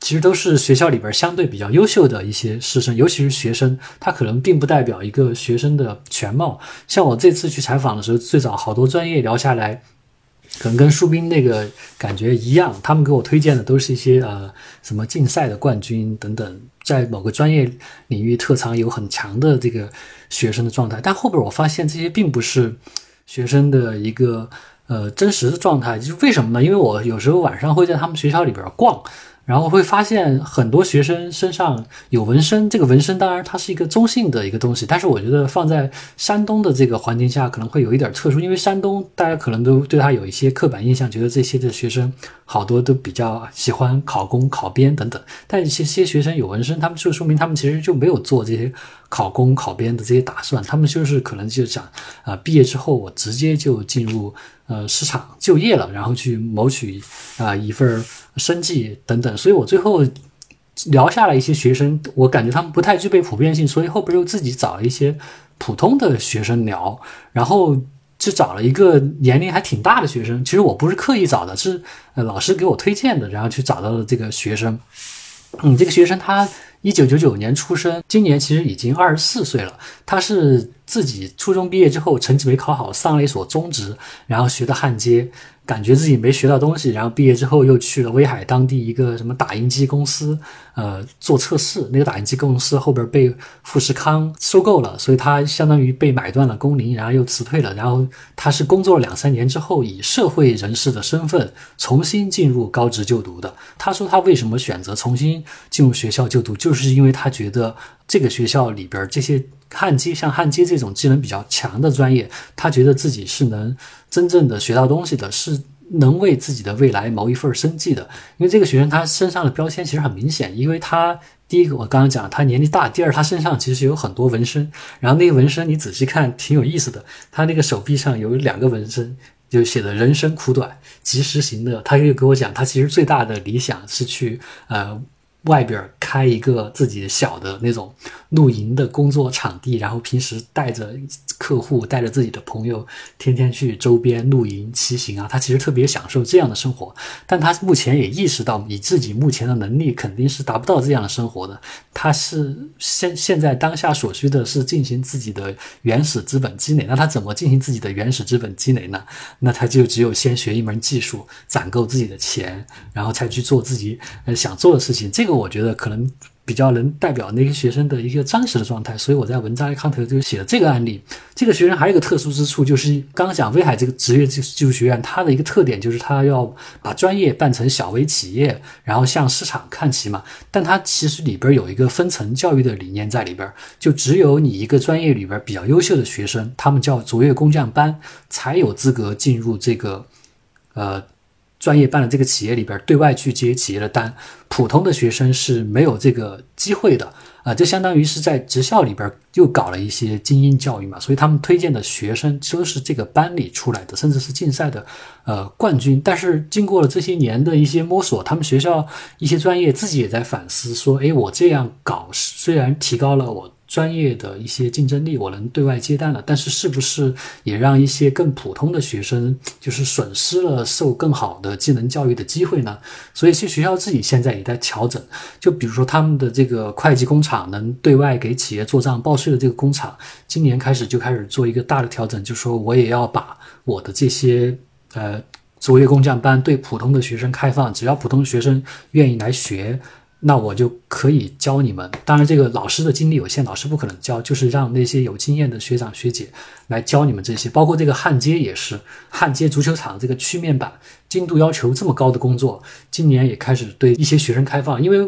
Speaker 3: 其实都是学校里边相对比较优秀的一些师生，尤其是学生，他可能并不代表一个学生的全貌。像我这次去采访的时候，最早好多专业聊下来。可能跟舒斌那个感觉一样，他们给我推荐的都是一些呃什么竞赛的冠军等等，在某个专业领域特长有很强的这个学生的状态。但后边我发现这些并不是学生的一个呃真实的状态，就是为什么呢？因为我有时候晚上会在他们学校里边逛。然后会发现很多学生身上有纹身，这个纹身当然它是一个中性的一个东西，但是我觉得放在山东的这个环境下可能会有一点特殊，因为山东大家可能都对他有一些刻板印象，觉得这些的学生好多都比较喜欢考公、考编等等。但一些些学生有纹身，他们就说明他们其实就没有做这些考公、考编的这些打算，他们就是可能就想啊，毕业之后我直接就进入呃市场就业了，然后去谋取啊一份。生计等等，所以我最后聊下来一些学生，我感觉他们不太具备普遍性，所以后边又自己找了一些普通的学生聊，然后就找了一个年龄还挺大的学生。其实我不是刻意找的，是呃老师给我推荐的，然后去找到了这个学生。嗯，这个学生他一九九九年出生，今年其实已经二十四岁了。他是自己初中毕业之后成绩没考好，上了一所中职，然后学的焊接。感觉自己没学到东西，然后毕业之后又去了威海当地一个什么打印机公司，呃，做测试。那个打印机公司后边被富士康收购了，所以他相当于被买断了工龄，然后又辞退了。然后他是工作了两三年之后，以社会人士的身份重新进入高职就读的。他说他为什么选择重新进入学校就读，就是因为他觉得这个学校里边这些。焊接像焊接这种技能比较强的专业，他觉得自己是能真正的学到东西的，是能为自己的未来谋一份生计的。因为这个学生他身上的标签其实很明显，因为他第一个我刚刚讲他年纪大，第二他身上其实有很多纹身，然后那个纹身你仔细看挺有意思的，他那个手臂上有两个纹身，就写的人生苦短，及时行乐。他又跟我讲，他其实最大的理想是去呃。外边开一个自己小的那种露营的工作场地，然后平时带着客户、带着自己的朋友，天天去周边露营、骑行啊。他其实特别享受这样的生活，但他目前也意识到，以自己目前的能力，肯定是达不到这样的生活的。他是现现在当下所需的是进行自己的原始资本积累。那他怎么进行自己的原始资本积累呢？那他就只有先学一门技术，攒够自己的钱，然后才去做自己呃想做的事情。这个我觉得可能比较能代表那些学生的一个真实的状态，所以我在文章开头就写了这个案例。这个学生还有一个特殊之处，就是刚刚讲威海这个职业技技术学院，它的一个特点就是它要把专业办成小微企业，然后向市场看齐嘛。但它其实里边有一个分层教育的理念在里边，就只有你一个专业里边比较优秀的学生，他们叫卓越工匠班，才有资格进入这个，呃。专业办的这个企业里边，对外去接企业的单，普通的学生是没有这个机会的啊！就相当于是在职校里边又搞了一些精英教育嘛，所以他们推荐的学生都是这个班里出来的，甚至是竞赛的呃冠军。但是经过了这些年的一些摸索，他们学校一些专业自己也在反思，说：哎，我这样搞虽然提高了我专业的一些竞争力，我能对外接单了。但是是不是也让一些更普通的学生就是损失了受更好的技能教育的机会呢？所以，其实学校自己现在也在调整。就比如说他们的这个会计工厂，能对外给企业做账报税的这个工厂，今年开始就开始做一个大的调整，就说我也要把我的这些呃卓越工匠班对普通的学生开放，只要普通学生愿意来学。那我就可以教你们。当然，这个老师的精力有限，老师不可能教，就是让那些有经验的学长学姐来教你们这些。包括这个焊接也是，焊接足球场这个曲面板精度要求这么高的工作，今年也开始对一些学生开放。因为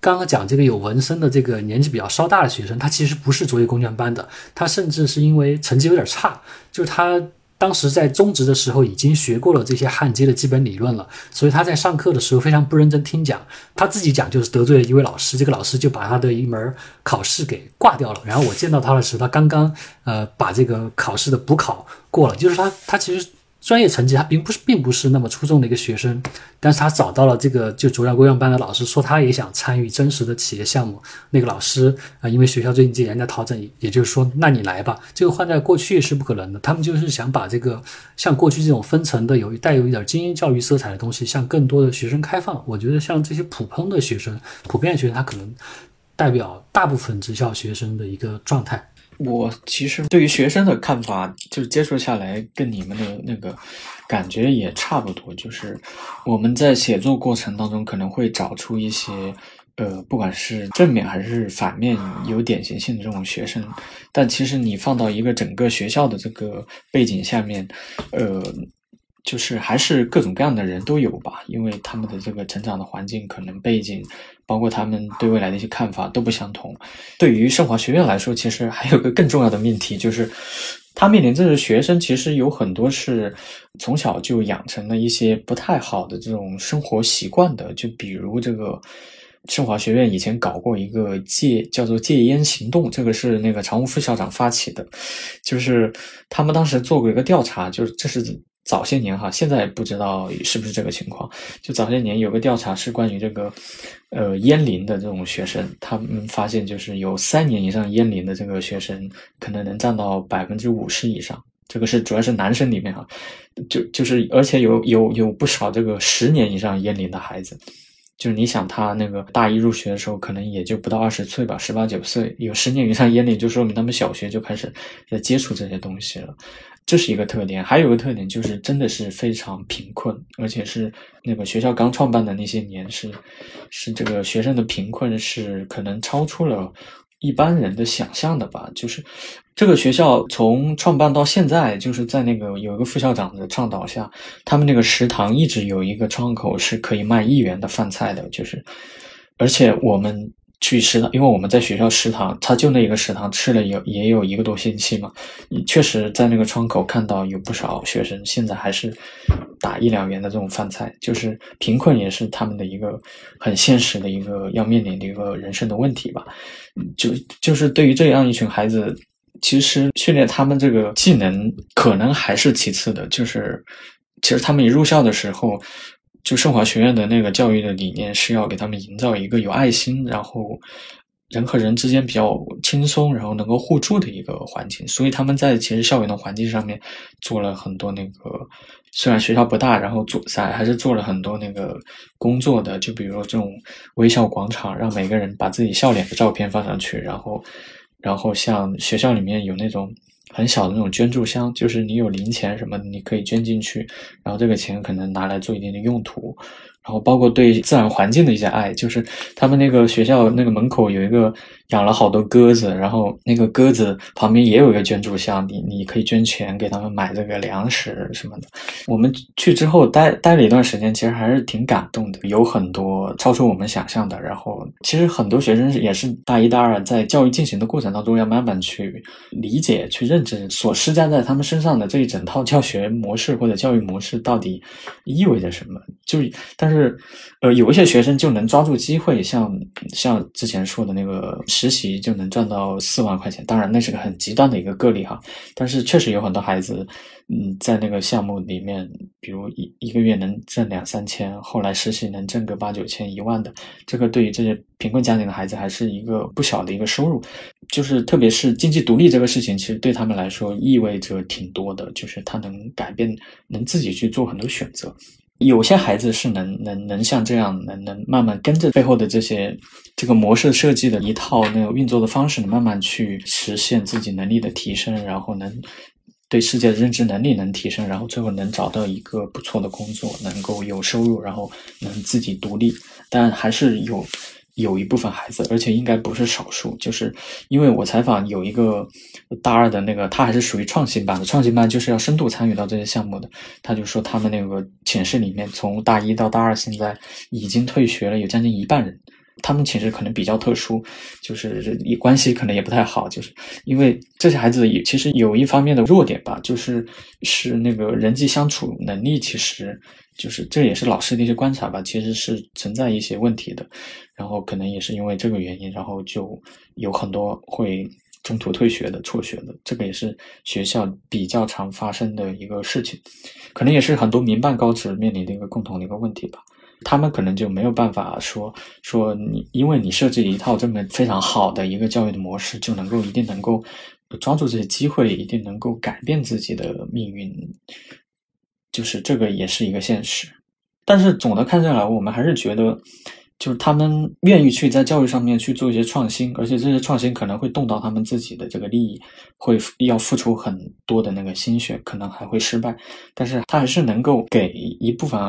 Speaker 3: 刚刚讲这个有纹身的这个年纪比较稍大的学生，他其实不是卓越工匠班的，他甚至是因为成绩有点差，就是他。当时在中职的时候已经学过了这些焊接的基本理论了，所以他在上课的时候非常不认真听讲，他自己讲就是得罪了一位老师，这个老师就把他的一门考试给挂掉了。然后我见到他的时候，他刚刚呃把这个考试的补考过了，就是他他其实。专业成绩他并不是并不是那么出众的一个学生，但是他找到了这个就卓越工匠班的老师，说他也想参与真实的企业项目。那个老师啊，因为学校最近几年在调整，也就是说，那你来吧。这个换在过去是不可能的。他们就是想把这个像过去这种分层的有带有一点精英教育色彩的东西，向更多的学生开放。我觉得像这些普通的学生、普遍学生，他可能代表大部分职校学生的一个状态。
Speaker 2: 我其实对于学生的看法，就是接触下来跟你们的那个感觉也差不多。就是我们在写作过程当中可能会找出一些，呃，不管是正面还是反面有典型性的这种学生，但其实你放到一个整个学校的这个背景下面，呃。就是还是各种各样的人都有吧，因为他们的这个成长的环境、可能背景，包括他们对未来的一些看法都不相同。对于盛华学院来说，其实还有个更重要的命题，就是他面临这些学生，其实有很多是从小就养成了一些不太好的这种生活习惯的。就比如这个盛华学院以前搞过一个戒叫做戒烟行动，这个是那个常务副校长发起的，就是他们当时做过一个调查，就是这是。早些年哈，现在不知道是不是这个情况。就早些年有个调查是关于这个，呃，烟龄的这种学生，他们发现就是有三年以上烟龄的这个学生，可能能占到百分之五十以上。这个是主要是男生里面哈，就就是而且有有有不少这个十年以上烟龄的孩子，就是你想他那个大一入学的时候，可能也就不到二十岁吧，十八九岁，有十年以上烟龄，就说明他们小学就开始在接触这些东西了。这是一个特点，还有个特点就是真的是非常贫困，而且是那个学校刚创办的那些年是，是这个学生的贫困是可能超出了一般人的想象的吧。就是这个学校从创办到现在，就是在那个有一个副校长的倡导下，他们那个食堂一直有一个窗口是可以卖一元的饭菜的，就是而且我们。去食堂，因为我们在学校食堂，他就那一个食堂吃了有也有一个多星期嘛，你确实在那个窗口看到有不少学生现在还是打一两元的这种饭菜，就是贫困也是他们的一个很现实的一个要面临的一个人生的问题吧。就就是对于这样一群孩子，其实训练他们这个技能可能还是其次的，就是其实他们一入校的时候。就盛华学院的那个教育的理念是要给他们营造一个有爱心，然后人和人之间比较轻松，然后能够互助的一个环境。所以他们在其实校园的环境上面做了很多那个，虽然学校不大，然后做在还是做了很多那个工作的。就比如说这种微笑广场，让每个人把自己笑脸的照片放上去，然后，然后像学校里面有那种。很小的那种捐助箱，就是你有零钱什么，你可以捐进去，然后这个钱可能拿来做一定的用途。然后包括对自然环境的一些爱，就是他们那个学校那个门口有一个养了好多鸽子，然后那个鸽子旁边也有一个捐助箱，你你可以捐钱给他们买这个粮食什么的。我们去之后待待了一段时间，其实还是挺感动的，有很多超出我们想象的。然后其实很多学生也是大一大二在教育进行的过程当中，要慢慢去理解、去认知所施加在他们身上的这一整套教学模式或者教育模式到底意味着什么。就但。是，呃，有一些学生就能抓住机会，像像之前说的那个实习就能赚到四万块钱。当然，那是个很极端的一个个例哈。但是确实有很多孩子，嗯，在那个项目里面，比如一一个月能挣两三千，后来实习能挣个八九千、一万的，这个对于这些贫困家庭的孩子还是一个不小的一个收入。就是特别是经济独立这个事情，其实对他们来说意味着挺多的，就是他能改变，能自己去做很多选择。有些孩子是能能能像这样，能能慢慢跟着背后的这些这个模式设计的一套那个运作的方式，慢慢去实现自己能力的提升，然后能对世界的认知能力能提升，然后最后能找到一个不错的工作，能够有收入，然后能自己独立。但还是有。有一部分孩子，而且应该不是少数，就是因为我采访有一个大二的那个，他还是属于创新班的，创新班就是要深度参与到这些项目的。他就说他们那个寝室里面，从大一到大二，现在已经退学了有将近一半人。他们寝室可能比较特殊，就是关系可能也不太好，就是因为这些孩子也其实有一方面的弱点吧，就是是那个人际相处能力其实。就是这也是老师的一些观察吧，其实是存在一些问题的，然后可能也是因为这个原因，然后就有很多会中途退学的、辍学的，这个也是学校比较常发生的一个事情，可能也是很多民办高职面临的一个共同的一个问题吧。他们可能就没有办法说说你，因为你设计一套这么非常好的一个教育的模式，就能够一定能够抓住这些机会，一定能够改变自己的命运。就是这个也是一个现实，但是总的看下来，我们还是觉得，就是他们愿意去在教育上面去做一些创新，而且这些创新可能会动到他们自己的这个利益，会要付出很多的那个心血，可能还会失败，但是他还是能够给一部分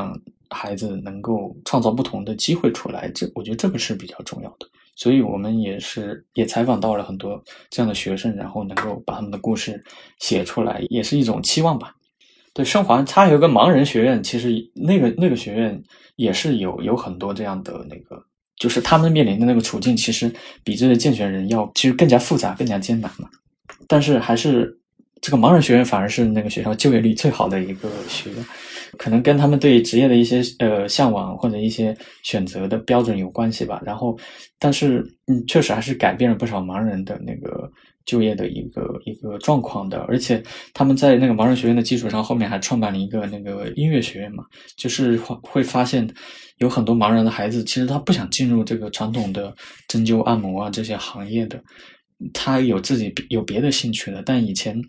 Speaker 2: 孩子能够创造不同的机会出来，这我觉得这个是比较重要的。所以我们也是也采访到了很多这样的学生，然后能够把他们的故事写出来，也是一种期望吧。对，盛华他有个盲人学院，其实那个那个学院也是有有很多这样的那个，就是他们面临的那个处境，其实比这些健全人要其实更加复杂、更加艰难嘛。但是还是这个盲人学院反而是那个学校就业率最好的一个学院，可能跟他们对职业的一些呃向往或者一些选择的标准有关系吧。然后，但是嗯，确实还是改变了不少盲人的那个。就业的一个一个状况的，而且他们在那个盲人学院的基础上，后面还创办了一个那个音乐学院嘛，就是会会发现有很多盲人的孩子，其实他不想进入这个传统的针灸按摩啊这些行业的，他有自己有别的兴趣的。但以前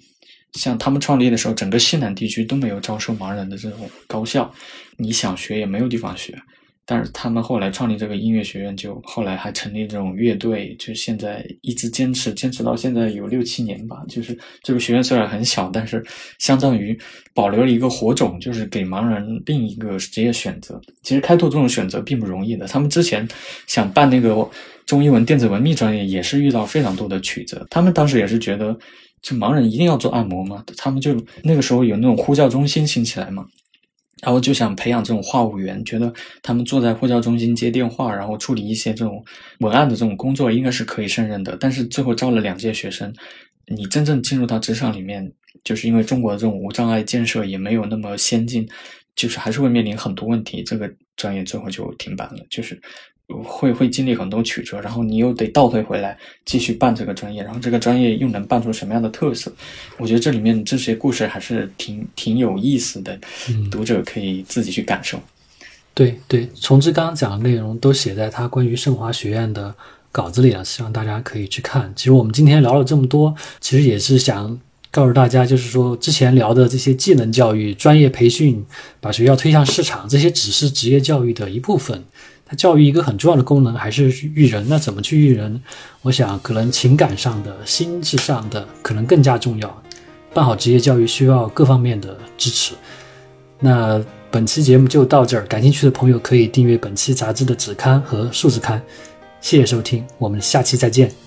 Speaker 2: 像他们创立的时候，整个西南地区都没有招收盲人的这种高校，你想学也没有地方学。但是他们后来创立这个音乐学院，就后来还成立这种乐队，就现在一直坚持，坚持到现在有六七年吧。就是这个学院虽然很小，但是相当于保留了一个火种，就是给盲人另一个职业选择。其实开拓这种选择并不容易的。他们之前想办那个中英文电子文秘专业，也是遇到非常多的曲折。他们当时也是觉得，就盲人一定要做按摩吗？他们就那个时候有那种呼叫中心兴起来嘛。然后就想培养这种话务员，觉得他们坐在呼叫中心接电话，然后处理一些这种文案的这种工作，应该是可以胜任的。但是最后招了两届学生，你真正进入到职场里面，就是因为中国的这种无障碍建设也没有那么先进，就是还是会面临很多问题，这个专业最后就停办了，就是。会会经历很多曲折，然后你又得倒退回来继续办这个专业，然后这个专业又能办出什么样的特色？我觉得这里面这些故事还是挺挺有意思的，读者可以自己去感受。
Speaker 3: 对对，崇之刚刚讲的内容都写在他关于圣华学院的稿子里了，希望大家可以去看。其实我们今天聊了这么多，其实也是想告诉大家，就是说之前聊的这些技能教育、专业培训，把学校推向市场，这些只是职业教育的一部分。教育一个很重要的功能还是育人，那怎么去育人？我想可能情感上的、心智上的可能更加重要。办好职业教育需要各方面的支持。那本期节目就到这儿，感兴趣的朋友可以订阅本期杂志的纸刊和数字刊。谢谢收听，我们下期再见。